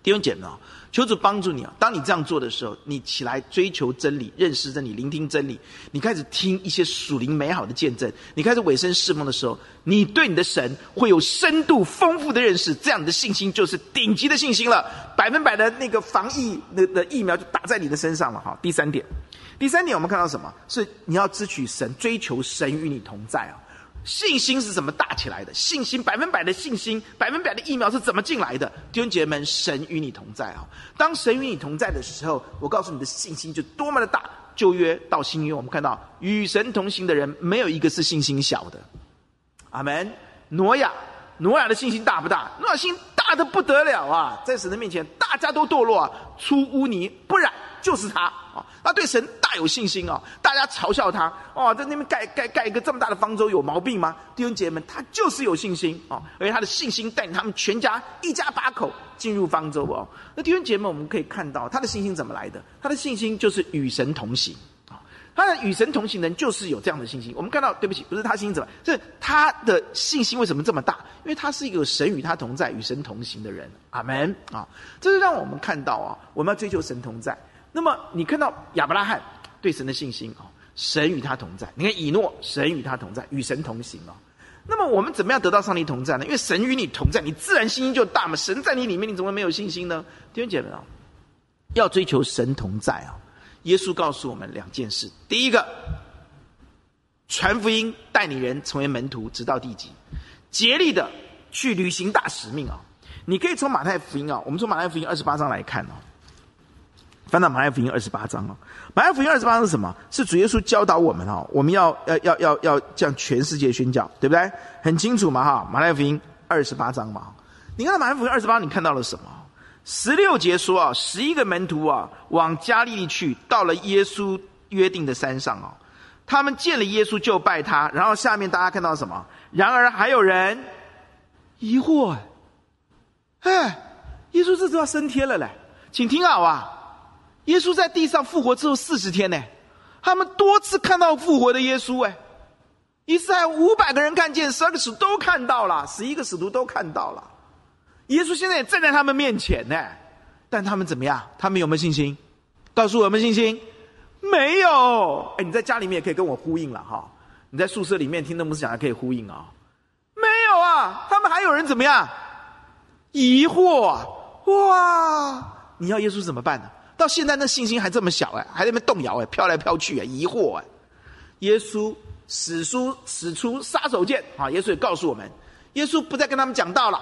弟兄姐妹啊，求主帮助你啊！当你这样做的时候，你起来追求真理，认识真理，聆听真理，你开始听一些属灵美好的见证，你开始委身侍奉的时候，你对你的神会有深度丰富的认识，这样的信心就是顶级的信心了，百分百的那个防疫的的疫苗就打在你的身上了哈。第三点，第三点我们看到什么？是你要支取神，追求神与你同在啊。信心是怎么大起来的？信心百分百的信心，百分百的疫苗是怎么进来的？弟兄姐妹们，神与你同在啊！当神与你同在的时候，我告诉你的信心就多么的大。旧约到新约，我们看到与神同行的人，没有一个是信心小的。阿门。挪亚，挪亚的信心大不大？挪亚信心大的不得了啊！在神的面前，大家都堕落啊，出污泥，不染就是他啊。他对神大有信心哦，大家嘲笑他哦，在那边盖盖盖一个这么大的方舟有毛病吗？弟兄姐妹们，他就是有信心哦，而且他的信心带领他们全家一家八口进入方舟哦。那弟兄姐妹们，我们可以看到他的信心怎么来的？他的信心就是与神同行啊，他的与神同行的人就是有这样的信心。我们看到，对不起，不是他信心怎么，是他的信心为什么这么大？因为他是一个神与他同在、与神同行的人。阿门啊！这是让我们看到啊，我们要追求神同在。那么你看到亚伯拉罕对神的信心啊，神与他同在。你看以诺，神与他同在，与神同行啊。那么我们怎么样得到上帝同在呢？因为神与你同在，你自然信心就大嘛。神在你里面，你怎么没有信心呢？弟兄姐妹啊，要追求神同在啊。耶稣告诉我们两件事：第一个，传福音，带领人成为门徒，直到地极，竭力的去履行大使命啊。你可以从马太福音啊，我们从马太福音二十八章来看哦。翻到马太福音二十八章哦，马太福音二十八章是什么？是主耶稣教导我们哦，我们要要要要要向全世界宣教，对不对？很清楚嘛哈，马太福音二十八章嘛。你看到马太福音二十八，你看到了什么？十六节说啊，十一个门徒啊，往加利利去，到了耶稣约定的山上啊，他们见了耶稣就拜他。然后下面大家看到什么？然而还有人疑惑，哎，耶稣这都要升天了嘞，请听好啊。耶稣在地上复活之后四十天呢，他们多次看到复活的耶稣哎，一次还五百个人看见，十二个使都看到了，十一个使徒都看到了，耶稣现在也站在他们面前呢，但他们怎么样？他们有没有信心？告诉我有没有信心？没有。哎，你在家里面也可以跟我呼应了哈，你在宿舍里面听的牧师讲还可以呼应啊，没有啊，他们还有人怎么样？疑惑啊，哇，你要耶稣怎么办呢？到现在那信心还这么小哎，还在那边动摇哎，飘来飘去哎，疑惑哎。耶稣使出使出杀手锏啊！耶稣也告诉我们，耶稣不再跟他们讲道了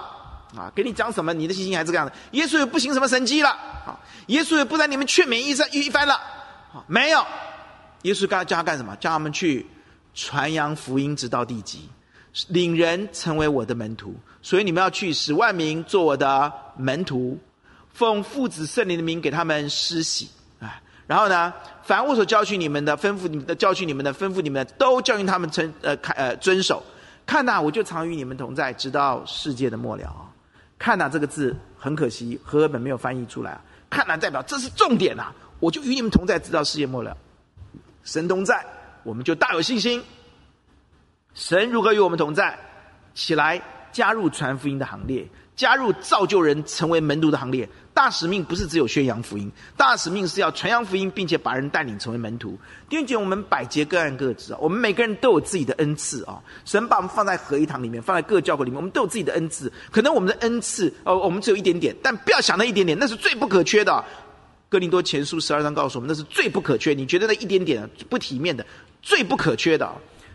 啊，给你讲什么，你的信心还是这样的。耶稣也不行什么神迹了啊，耶稣也不在你们劝勉一番一番了啊，没有。耶稣刚才叫他干什么？叫他们去传扬福音，直到地极，领人成为我的门徒。所以你们要去使万民做我的门徒。奉父子圣灵的名给他们施洗，啊，然后呢，凡我所教训你们的，吩咐你们的，教训你们的，吩咐你们的，都教训他们成呃看呃遵守。看哪，我就常与你们同在，直到世界的末了啊！看哪，这个字很可惜，和合本没有翻译出来啊。看哪，代表这是重点啊！我就与你们同在，直到世界末了。神同在，我们就大有信心。神如何与我们同在？起来，加入传福音的行列，加入造就人成为门徒的行列。大使命不是只有宣扬福音，大使命是要传扬福音，并且把人带领成为门徒。弟兄姐妹，我们百节各按各职啊，我们每个人都有自己的恩赐啊。神把我们放在合一堂里面，放在各教会里面，我们都有自己的恩赐。可能我们的恩赐，呃，我们只有一点点，但不要想那一点点，那是最不可缺的。哥林多前书十二章告诉我们，那是最不可缺。你觉得那一点点不体面的，最不可缺的。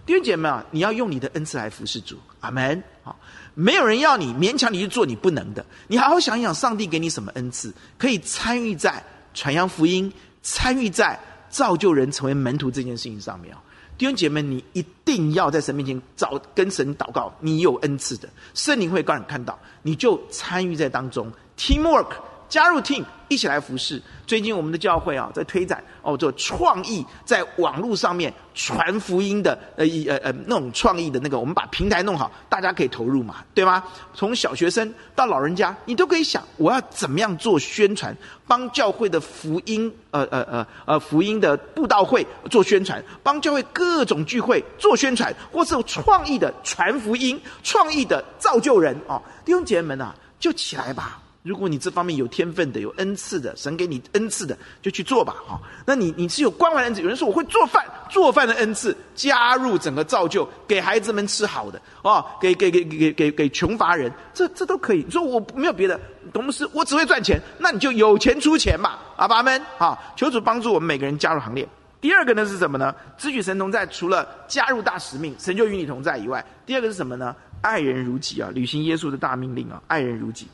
弟兄姐妹啊，你要用你的恩赐来服侍主。阿门。好。没有人要你勉强你去做你不能的，你好好想一想，上帝给你什么恩赐，可以参与在传扬福音、参与在造就人成为门徒这件事情上面啊！弟兄姐妹，你一定要在神面前找跟神祷告，你有恩赐的，圣灵会让你看到，你就参与在当中，teamwork，加入 team。一起来服侍。最近我们的教会啊，在推展哦，做创意，在网络上面传福音的呃一呃呃那种创意的那个，我们把平台弄好，大家可以投入嘛，对吗？从小学生到老人家，你都可以想，我要怎么样做宣传，帮教会的福音呃呃呃呃福音的布道会做宣传，帮教会各种聚会做宣传，或是有创意的传福音，创意的造就人啊，弟兄姐妹们啊，就起来吧。如果你这方面有天分的、有恩赐的，神给你恩赐的，就去做吧，哈。那你你是有关怀的恩赐，有人说我会做饭，做饭的恩赐加入整个造就，给孩子们吃好的，哦，给给给给给给穷乏人，这这都可以。你说我没有别的，董牧师，我只会赚钱，那你就有钱出钱吧，阿爸们，好，求主帮助我们每个人加入行列。第二个呢是什么呢？支取神同在，除了加入大使命，神就与你同在以外，第二个是什么呢？爱人如己啊，履行耶稣的大命令啊，爱人如己。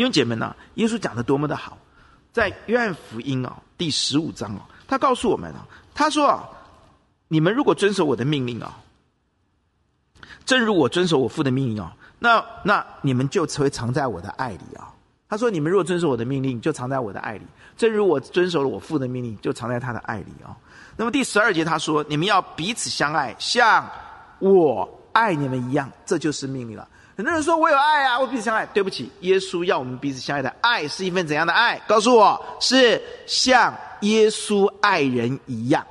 弟兄姐妹们啊，耶稣讲的多么的好，在约翰福音啊第十五章啊，他告诉我们啊，他说啊，你们如果遵守我的命令啊，正如我遵守我父的命令啊，那那你们就会藏在我的爱里啊。他说，你们如果遵守我的命令，就藏在我的爱里，正如我遵守了我父的命令，就藏在他的爱里啊。那么第十二节他说，你们要彼此相爱，像我爱你们一样，这就是命令了。很多人说：“我有爱啊，我彼此相爱。”对不起，耶稣要我们彼此相爱的爱是一份怎样的爱？告诉我，是像耶稣爱人一样。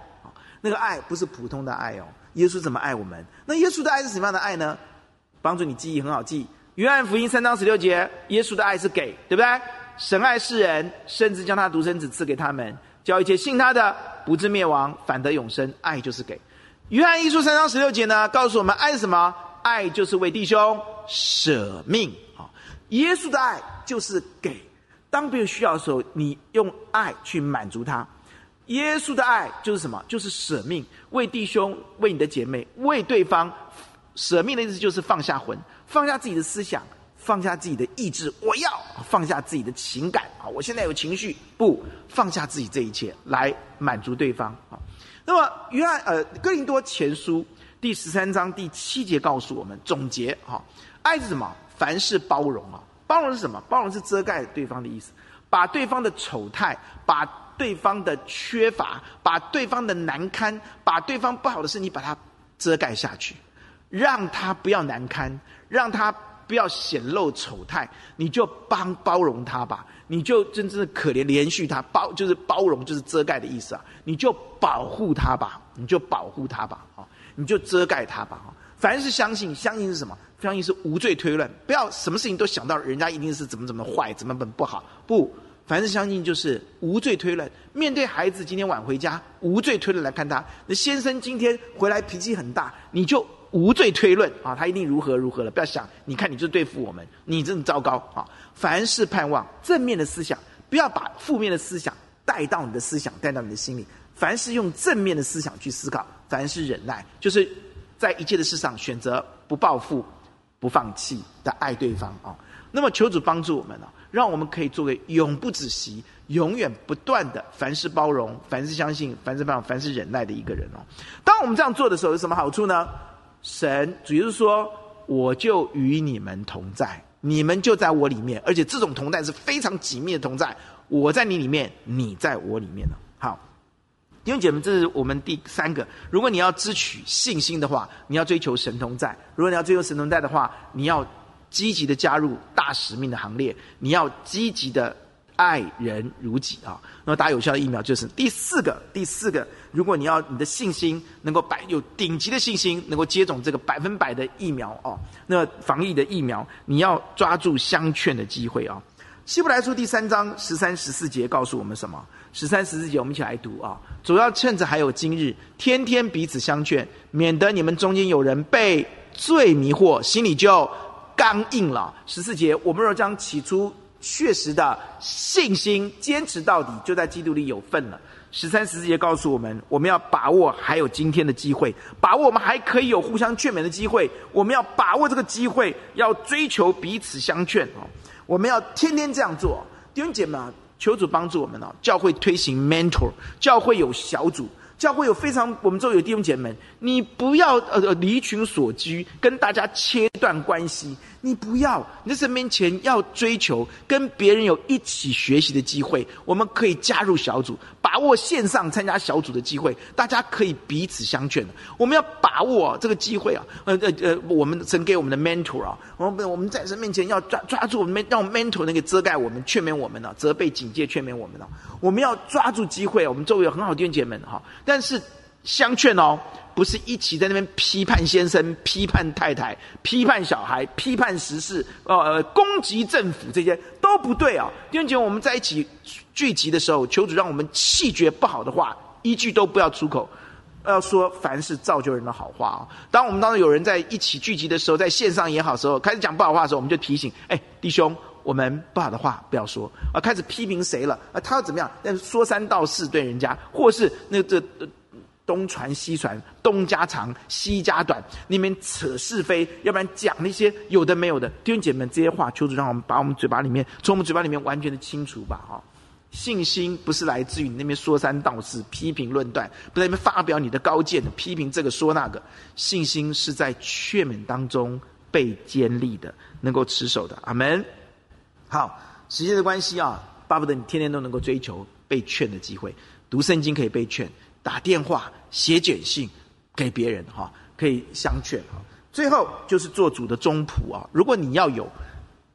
那个爱不是普通的爱哦。耶稣怎么爱我们？那耶稣的爱是什么样的爱呢？帮助你记忆很好记。约翰福音三章十六节，耶稣的爱是给，对不对？神爱世人，甚至将他独生子赐给他们，叫一切信他的不至灭亡，反得永生。爱就是给。约翰一书三章十六节呢，告诉我们爱是什么？爱就是为弟兄。舍命啊！耶稣的爱就是给，当别人需要的时候，你用爱去满足他。耶稣的爱就是什么？就是舍命，为弟兄，为你的姐妹，为对方。舍命的意思就是放下魂，放下自己的思想，放下自己的意志。我要放下自己的情感啊！我现在有情绪，不放下自己这一切来满足对方啊。那么，约翰呃，哥林多前书第十三章第七节告诉我们总结哈。爱是什么？凡事包容啊！包容是什么？包容是遮盖对方的意思，把对方的丑态、把对方的缺乏、把对方的难堪、把对方不好的事情，把它遮盖下去，让他不要难堪，让他不要显露丑态，你就帮包容他吧，你就真正的可怜怜恤他，包就是包容，就是遮盖的意思啊！你就保护他吧，你就保护他吧，啊，你就遮盖他吧，凡是相信，相信是什么？相信是无罪推论，不要什么事情都想到人家一定是怎么怎么坏，怎么怎么不好。不，凡是相信就是无罪推论。面对孩子今天晚回家，无罪推论来看他。那先生今天回来脾气很大，你就无罪推论啊，他一定如何如何了。不要想，你看你就对付我们，你真的糟糕啊！凡是盼望正面的思想，不要把负面的思想带到你的思想，带到你的心里。凡是用正面的思想去思考，凡是忍耐，就是在一切的事上选择不报复。不放弃的爱对方啊，那么求主帮助我们啊，让我们可以作为永不止息、永远不断的凡事包容、凡事相信、凡事盼望、凡事忍耐的一个人哦。当我们这样做的时候，有什么好处呢？神主要是说，我就与你们同在，你们就在我里面，而且这种同在是非常紧密的同在，我在你里面，你在我里面呢。弟兄姐妹，这是我们第三个。如果你要支取信心的话，你要追求神同在；如果你要追求神同在的话，你要积极的加入大使命的行列，你要积极的爱人如己啊。那么打有效的疫苗就是第四个。第四个，如果你要你的信心能够百有顶级的信心，能够接种这个百分百的疫苗哦，那防疫的疫苗，你要抓住相劝的机会啊。希伯来书第三章十三十四节告诉我们什么？十三十四节，我们一起来读啊！主要趁着还有今日，天天彼此相劝，免得你们中间有人被罪迷惑，心里就刚硬了。十四节，我们若将起初确实的信心坚持到底，就在基督里有份了。十三十四节告诉我们，我们要把握还有今天的机会，把握我们还可以有互相劝勉的机会。我们要把握这个机会，要追求彼此相劝啊！我们要天天这样做，弟兄姐妹们。求主帮助我们哦！教会推行 mentor，教会有小组，教会有非常我们周围有弟兄姐妹，你不要呃离群索居，跟大家切断关系。你不要，你在神面前要追求跟别人有一起学习的机会。我们可以加入小组，把握线上参加小组的机会，大家可以彼此相劝。我们要把握这个机会啊！呃呃呃，我们神给我们的 mentor 啊，我们我们在神面前要抓抓住我们，让 mentor 那个遮盖我们、劝勉我们呢、啊，责备、警戒、劝勉我们呢、我们要抓住机会，我们周围有很好的弟兄姐妹哈，但是相劝哦。不是一起在那边批判先生、批判太太、批判小孩、批判时事，呃，攻击政府，这些都不对啊！弟兄姐妹，我们在一起聚集的时候，求主让我们气绝不好的话，一句都不要出口，要说凡是造就人的好话啊！当我们当中有人在一起聚集的时候，在线上也好时候，开始讲不好话的时候，我们就提醒：哎，弟兄。我们不好的话不要说啊！开始批评谁了啊？他要怎么样？但说三道四对人家，或是那这东传西传，东家长西家短，那边扯是非，要不然讲那些有的没有的。弟兄姐妹们，这些话求主让我们把我们嘴巴里面，从我们嘴巴里面完全的清除吧！哈，信心不是来自于你那边说三道四、批评论断，不在那边发表你的高见，批评这个说那个。信心是在劝勉当中被坚立的，能够持守的。阿门。好，时间的关系啊，巴不得你天天都能够追求被劝的机会，读圣经可以被劝，打电话、写简信给别人哈，可以相劝。最后就是做主的忠仆啊，如果你要有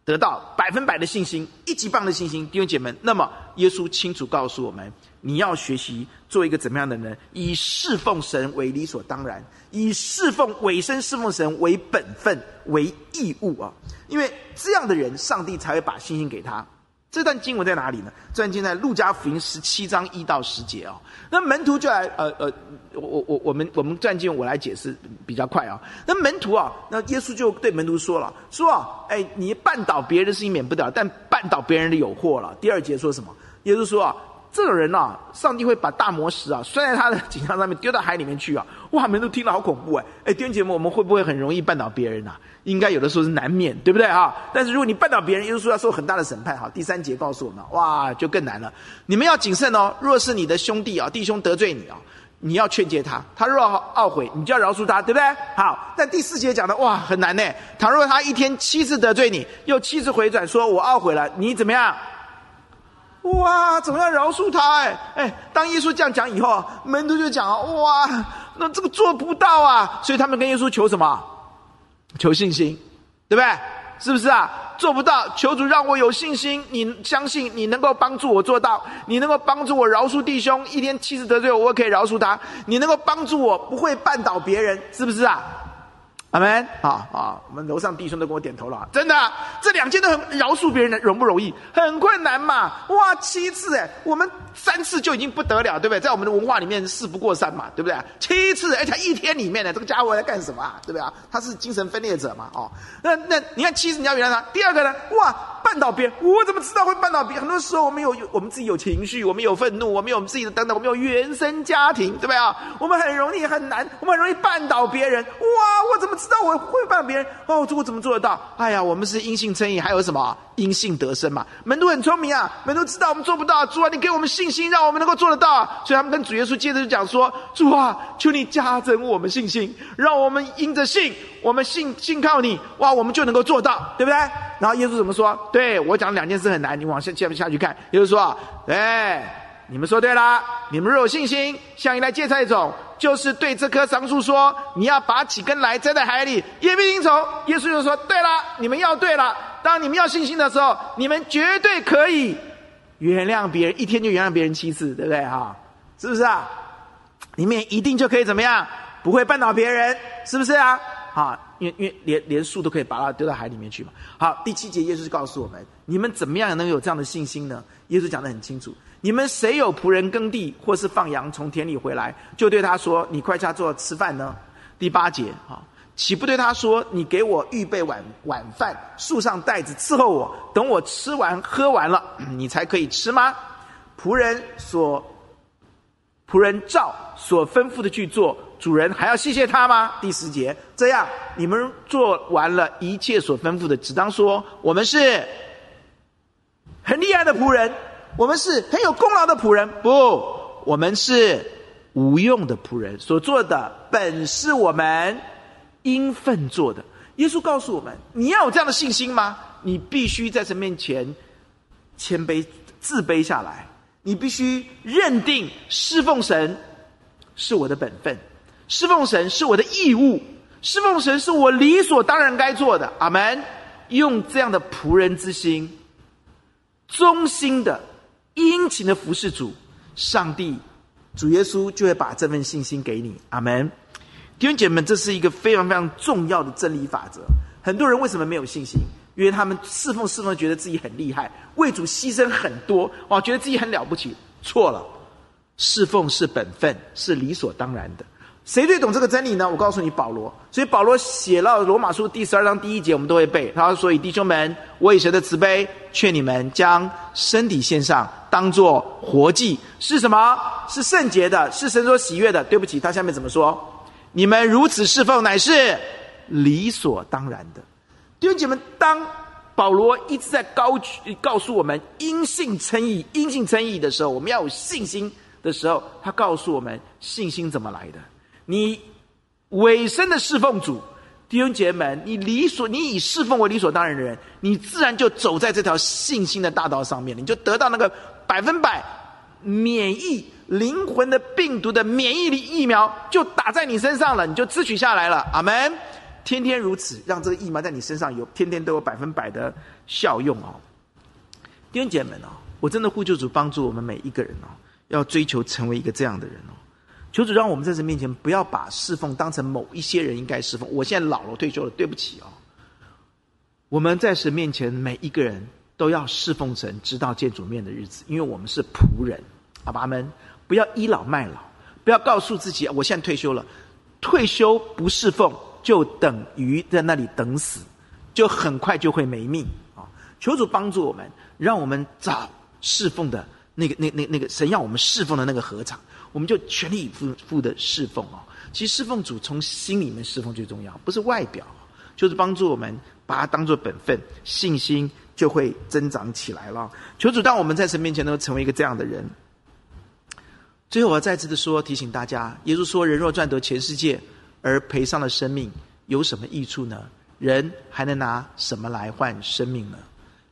得到百分百的信心、一级棒的信心，弟兄姐妹们，那么耶稣清楚告诉我们，你要学习做一个怎么样的人？以侍奉神为理所当然，以侍奉委身侍奉神为本分、为义务啊。因为这样的人，上帝才会把信心给他。这段经文在哪里呢？这段经在路加福音十七章一到十节哦。那门徒就来，呃呃，我我我我们我们段经我来解释比较快啊。那门徒啊，那耶稣就对门徒说了，说啊，哎，你绊倒别人的事情免不了，但绊倒别人的有祸了。第二节说什么？耶稣说啊。这种人呐、啊，上帝会把大磨石啊摔在他的颈项上面，丢到海里面去啊！哇，门徒听了好恐怖哎！哎，弟兄姐妹，我们会不会很容易绊倒别人呐、啊？应该有的时候是难免，对不对啊？但是如果你绊倒别人，耶稣要受很大的审判。好，第三节告诉我们，哇，就更难了。你们要谨慎哦。若是你的兄弟啊，弟兄得罪你啊，你要劝诫他；他若懊悔，你就要饶恕他，对不对？好，但第四节讲的哇，很难呢。倘若他一天七次得罪你，又七次回转说我懊悔了，你怎么样？哇，怎么样饶恕他？哎哎，当耶稣这样讲以后，门徒就讲：哇，那这个做不到啊！所以他们跟耶稣求什么？求信心，对不对？是不是啊？做不到，求主让我有信心。你相信你能够帮助我做到，你能够帮助我饶恕弟兄，一天七次得罪我，我可以饶恕他。你能够帮助我不会绊倒别人，是不是啊？阿门！好好，我们楼上弟兄都跟我点头了。真的，这两件都很饶恕别人的容不容易？很困难嘛！哇，七次哎，我们三次就已经不得了，对不对？在我们的文化里面，事不过三嘛，对不对？七次，而且一天里面呢，这个家伙在干什么啊？对不对啊？他是精神分裂者嘛？哦，那那你看，七次你要原谅他。第二个呢？哇，绊倒别人，我怎么知道会绊倒别人？很多时候我们有我们自己有情绪，我们有愤怒，我们有我们自己的等等，我们有原生家庭，对不对啊？我们很容易很难，我们很容易绊倒别人。哇，我怎么？知道我会绊别人哦，这我怎么做得到？哎呀，我们是因信称义，还有什么因信得生嘛？门徒很聪明啊，门徒知道我们做不到，主啊，你给我们信心，让我们能够做得到啊。所以他们跟主耶稣接着就讲说：主啊，求你加增我们信心，让我们因着信，我们信信靠你，哇，我们就能够做到，对不对？然后耶稣怎么说？对，我讲两件事很难，你往下接下去看。就是说：哎。你们说对了，你们若有信心，像一来芥菜种，就是对这棵桑树说：“你要拔起根来，栽在海里，也必听从。”耶稣就说：“对了，你们要对了。当你们要信心的时候，你们绝对可以原谅别人，一天就原谅别人七次，对不对？哈，是不是啊？你们一定就可以怎么样？不会绊倒别人，是不是啊？好，因为因为连连树都可以把它丢到海里面去嘛。好，第七节，耶稣告诉我们：你们怎么样能有这样的信心呢？耶稣讲得很清楚。你们谁有仆人耕地，或是放羊从田里回来，就对他说：“你快下做吃饭呢？”第八节，哈，岂不对他说：“你给我预备晚晚饭，树上袋子伺候我，等我吃完喝完了，你才可以吃吗？”仆人所仆人照所吩咐的去做，主人还要谢谢他吗？第十节，这样你们做完了一切所吩咐的，只当说：“我们是很厉害的仆人。”我们是很有功劳的仆人，不，我们是无用的仆人。所做的本是我们应分做的。耶稣告诉我们：你要有这样的信心吗？你必须在神面前谦卑、自卑下来。你必须认定侍奉神是我的本分，侍奉神是我的义务，侍奉神是我理所当然该做的。阿门。用这样的仆人之心，忠心的。殷勤的服侍主，上帝主耶稣就会把这份信心给你。阿门。弟兄姐妹们，这是一个非常非常重要的真理法则。很多人为什么没有信心？因为他们侍奉侍奉，觉得自己很厉害，为主牺牲很多，哇，觉得自己很了不起。错了，侍奉是本分，是理所当然的。谁最懂这个真理呢？我告诉你，保罗。所以保罗写到罗马书第十二章第一节，我们都会背。他说：“所以弟兄们，我以神的慈悲劝你们，将身体献上，当作活祭，是什么？是圣洁的，是神所喜悦的。”对不起，他下面怎么说？你们如此侍奉，乃是理所当然的。弟兄姐妹，当保罗一直在高举告诉我们因信称义、因信称义的时候，我们要有信心的时候，他告诉我们信心怎么来的。你委身的侍奉主，弟兄姐妹们，你理所你以侍奉为理所当然的人，你自然就走在这条信心的大道上面，你就得到那个百分百免疫灵魂的病毒的免疫力疫苗，就打在你身上了，你就支取下来了。阿门！天天如此，让这个疫苗在你身上有天天都有百分百的效用哦。弟兄姐妹们哦，我真的呼求主帮助我们每一个人哦，要追求成为一个这样的人哦。求主让我们在神面前不要把侍奉当成某一些人应该侍奉。我现在老了，退休了，对不起哦。我们在神面前每一个人都要侍奉神，直到见主面的日子，因为我们是仆人。阿爸们，不要倚老卖老，不要告诉自己我现在退休了，退休不侍奉就等于在那里等死，就很快就会没命啊！求主帮助我们，让我们找侍奉的那个、那、那、那个神要我们侍奉的那个合场。我们就全力以赴赴的侍奉哦。其实侍奉主从心里面侍奉最重要，不是外表，就是帮助我们把它当做本分，信心就会增长起来了。求主当我们在神面前能够成为一个这样的人。最后我要再次的说，提醒大家，耶稣说：“人若赚得全世界，而赔上了生命，有什么益处呢？人还能拿什么来换生命呢？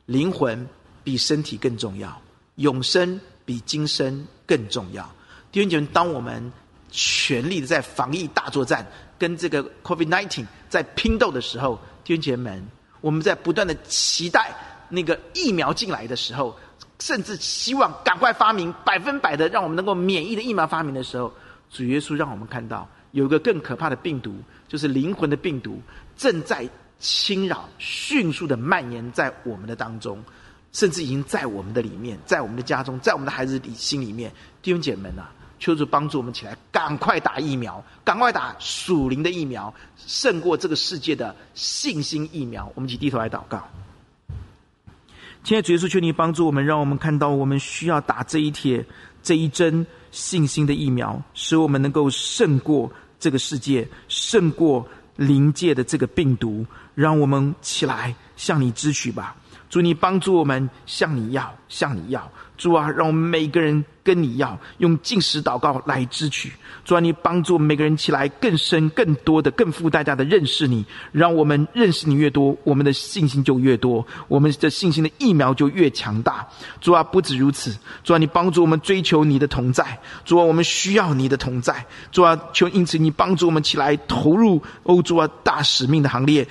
灵魂比身体更重要，永生比今生更重要。”弟兄姐妹，当我们全力的在防疫大作战，跟这个 COVID-19 在拼斗的时候，弟兄姐妹们，我们在不断的期待那个疫苗进来的时候，甚至希望赶快发明百分百的让我们能够免疫的疫苗发明的时候，主耶稣让我们看到有一个更可怕的病毒，就是灵魂的病毒，正在侵扰、迅速的蔓延在我们的当中，甚至已经在我们的里面，在我们的家中，在我们的孩子里心里面，弟兄姐妹们啊！求主帮助我们起来，赶快打疫苗，赶快打属灵的疫苗，胜过这个世界的信心疫苗。我们一起低头来祷告。亲爱的主耶稣，求你帮助我们，让我们看到我们需要打这一帖、这一针信心的疫苗，使我们能够胜过这个世界，胜过灵界的这个病毒。让我们起来向你支取吧。主，你帮助我们向你要，向你要。主啊，让我们每个人跟你要，用进食祷告来支取。主啊，你帮助每个人起来更深、更多的、更付代价的认识你。让我们认识你越多，我们的信心就越多，我们的信心的疫苗就越强大。主啊，不止如此，主啊，你帮助我们追求你的同在。主啊，我们需要你的同在。主啊，求因此你帮助我们起来投入欧洲啊大使命的行列，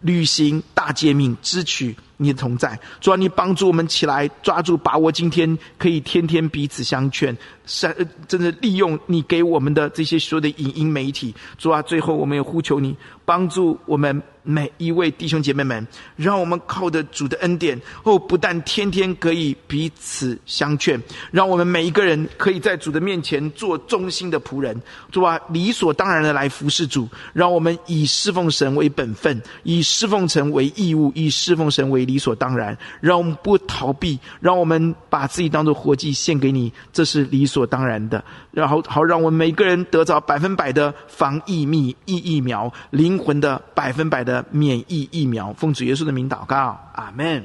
履行大诫命，支取。你的同在，主啊，你帮助我们起来，抓住把握今天，可以天天彼此相劝，善呃真的利用你给我们的这些所有的影音媒体，主啊，最后我们也呼求你帮助我们。每一位弟兄姐妹们，让我们靠着主的恩典，哦，不但天天可以彼此相劝，让我们每一个人可以在主的面前做忠心的仆人，主啊，理所当然的来服侍主。让我们以侍奉神为本分，以侍奉神为义务，以侍奉神为理所当然。让我们不逃避，让我们把自己当作活祭献给你，这是理所当然的。然后好，让我们每个人得着百分百的防疫密疫疫苗，灵魂的百分百的。免疫疫苗，奉主耶稣的名祷告，阿门。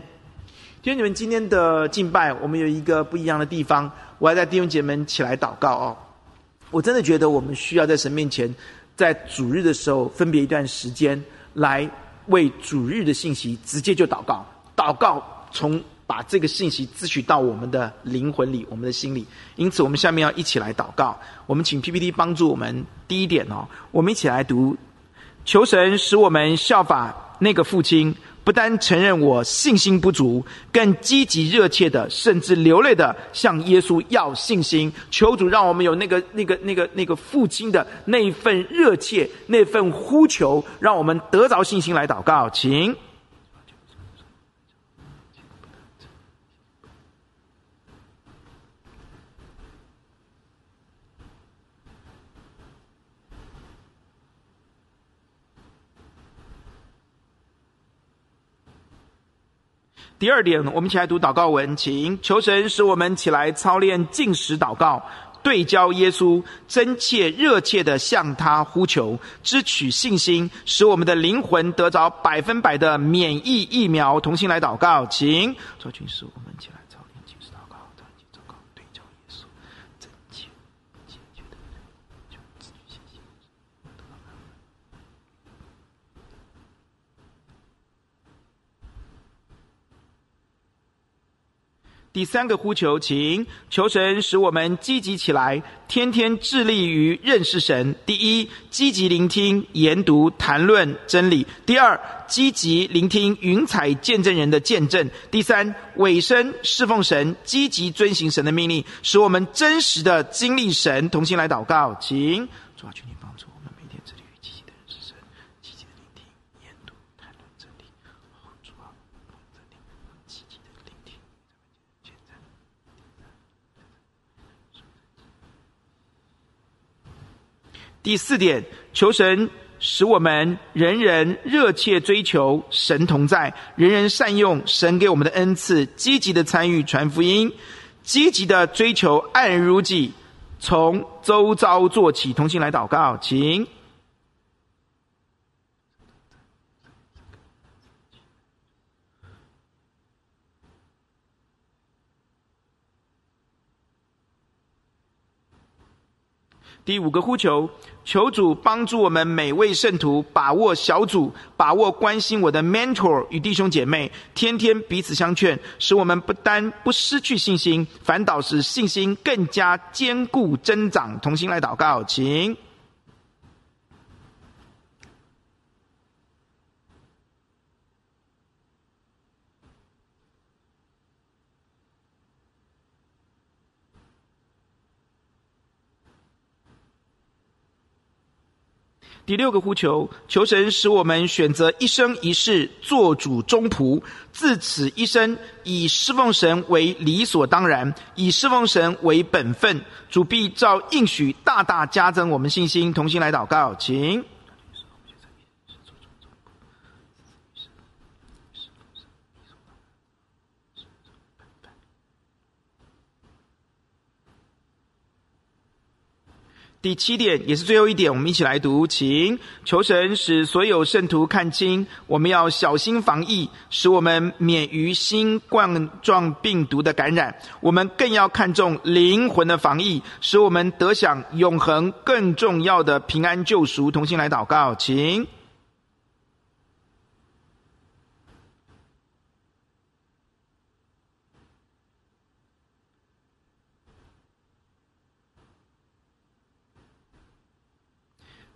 弟兄姐妹，今天的敬拜，我们有一个不一样的地方，我要带弟兄姐妹们起来祷告哦。我真的觉得我们需要在神面前，在主日的时候分别一段时间，来为主日的信息直接就祷告，祷告从把这个信息支取到我们的灵魂里，我们的心里。因此，我们下面要一起来祷告。我们请 PPT 帮助我们。第一点哦，我们一起来读。求神使我们效法那个父亲不单承认我信心不足，更积极热切的，甚至流泪的向耶稣要信心。求主让我们有那个、那个、那个、那个父亲的那一份热切，那份呼求，让我们得着信心来祷告，请。第二点，我们一起来读祷告文，请求神使我们起来操练进食祷告，对焦耶稣，真切热切的向他呼求，支取信心，使我们的灵魂得着百分百的免疫疫苗。同心来祷告，请赵军师我们起来。第三个呼求，请求神使我们积极起来，天天致力于认识神。第一，积极聆听、研读、谈论真理；第二，积极聆听云彩见证人的见证；第三，委身侍奉神，积极遵行神的命令，使我们真实的经历神。同心来祷告，请主啊，求你帮助我们每天致力于积极的认识神，积极的聆听、研读、谈论真理。主啊，积极的聆听。第四点，求神使我们人人热切追求神同在，人人善用神给我们的恩赐，积极的参与传福音，积极的追求爱人如己，从周遭做起。同心来祷告，请。第五个呼求，求主帮助我们每位圣徒把握小组，把握关心我的 mentor 与弟兄姐妹，天天彼此相劝，使我们不单不失去信心，反倒使信心更加坚固增长。同心来祷告，请。第六个呼求，求神使我们选择一生一世做主忠仆，自此一生以侍奉神为理所当然，以侍奉神为本分。主必照应许大大加增我们信心。同心来祷告，请。第七点也是最后一点，我们一起来读，请求神使所有圣徒看清，我们要小心防疫，使我们免于新冠状病毒的感染。我们更要看重灵魂的防疫，使我们得享永恒更重要的平安救赎。同心来祷告，请。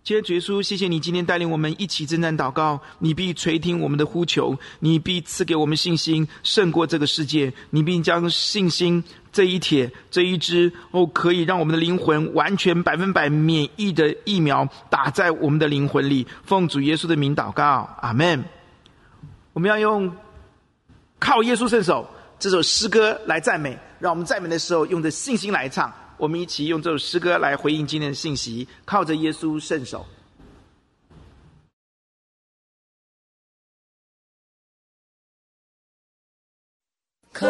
谢谢主耶稣，谢谢你今天带领我们一起征战祷告，你必垂听我们的呼求，你必赐给我们信心胜过这个世界，你必将信心这一帖这一支哦，可以让我们的灵魂完全百分百免疫的疫苗打在我们的灵魂里。奉主耶稣的名祷告，阿门。我们要用靠耶稣圣手这首诗歌来赞美，让我们赞美的时候用着信心来唱。我们一起用这首诗歌来回应今天的信息，靠着耶稣圣手。靠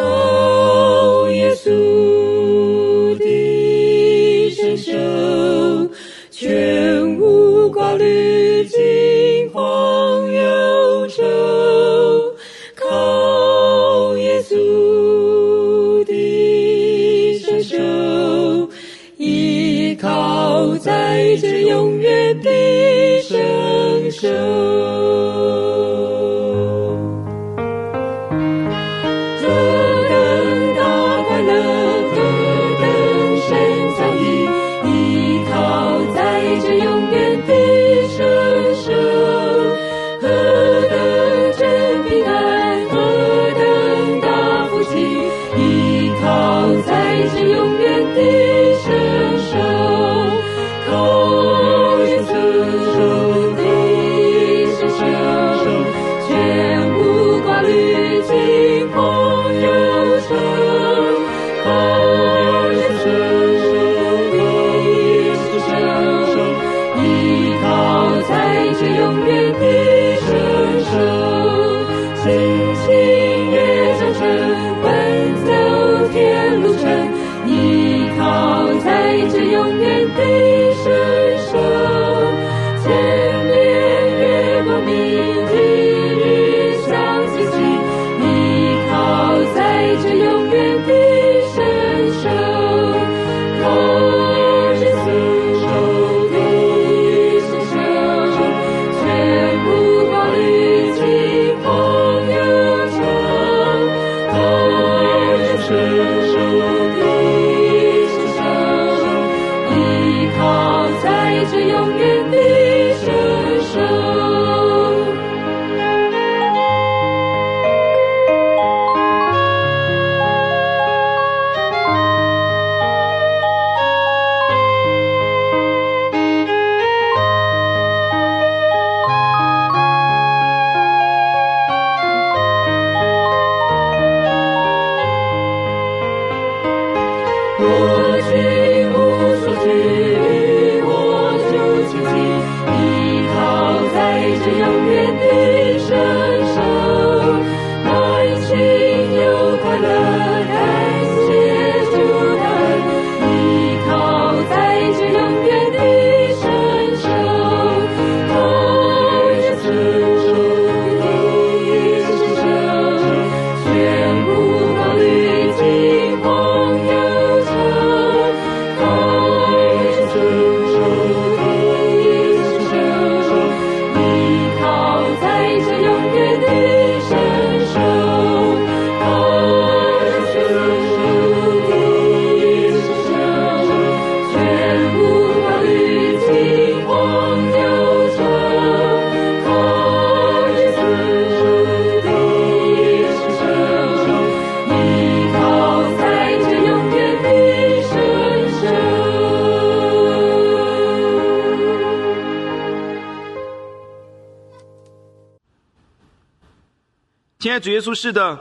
主耶稣，是的，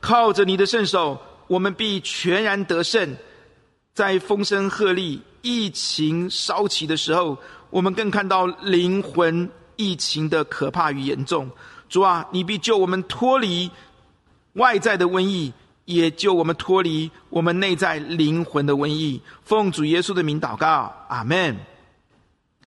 靠着你的圣手，我们必全然得胜。在风声鹤唳、疫情烧起的时候，我们更看到灵魂疫情的可怕与严重。主啊，你必救我们脱离外在的瘟疫，也救我们脱离我们内在灵魂的瘟疫。奉主耶稣的名祷告，阿门。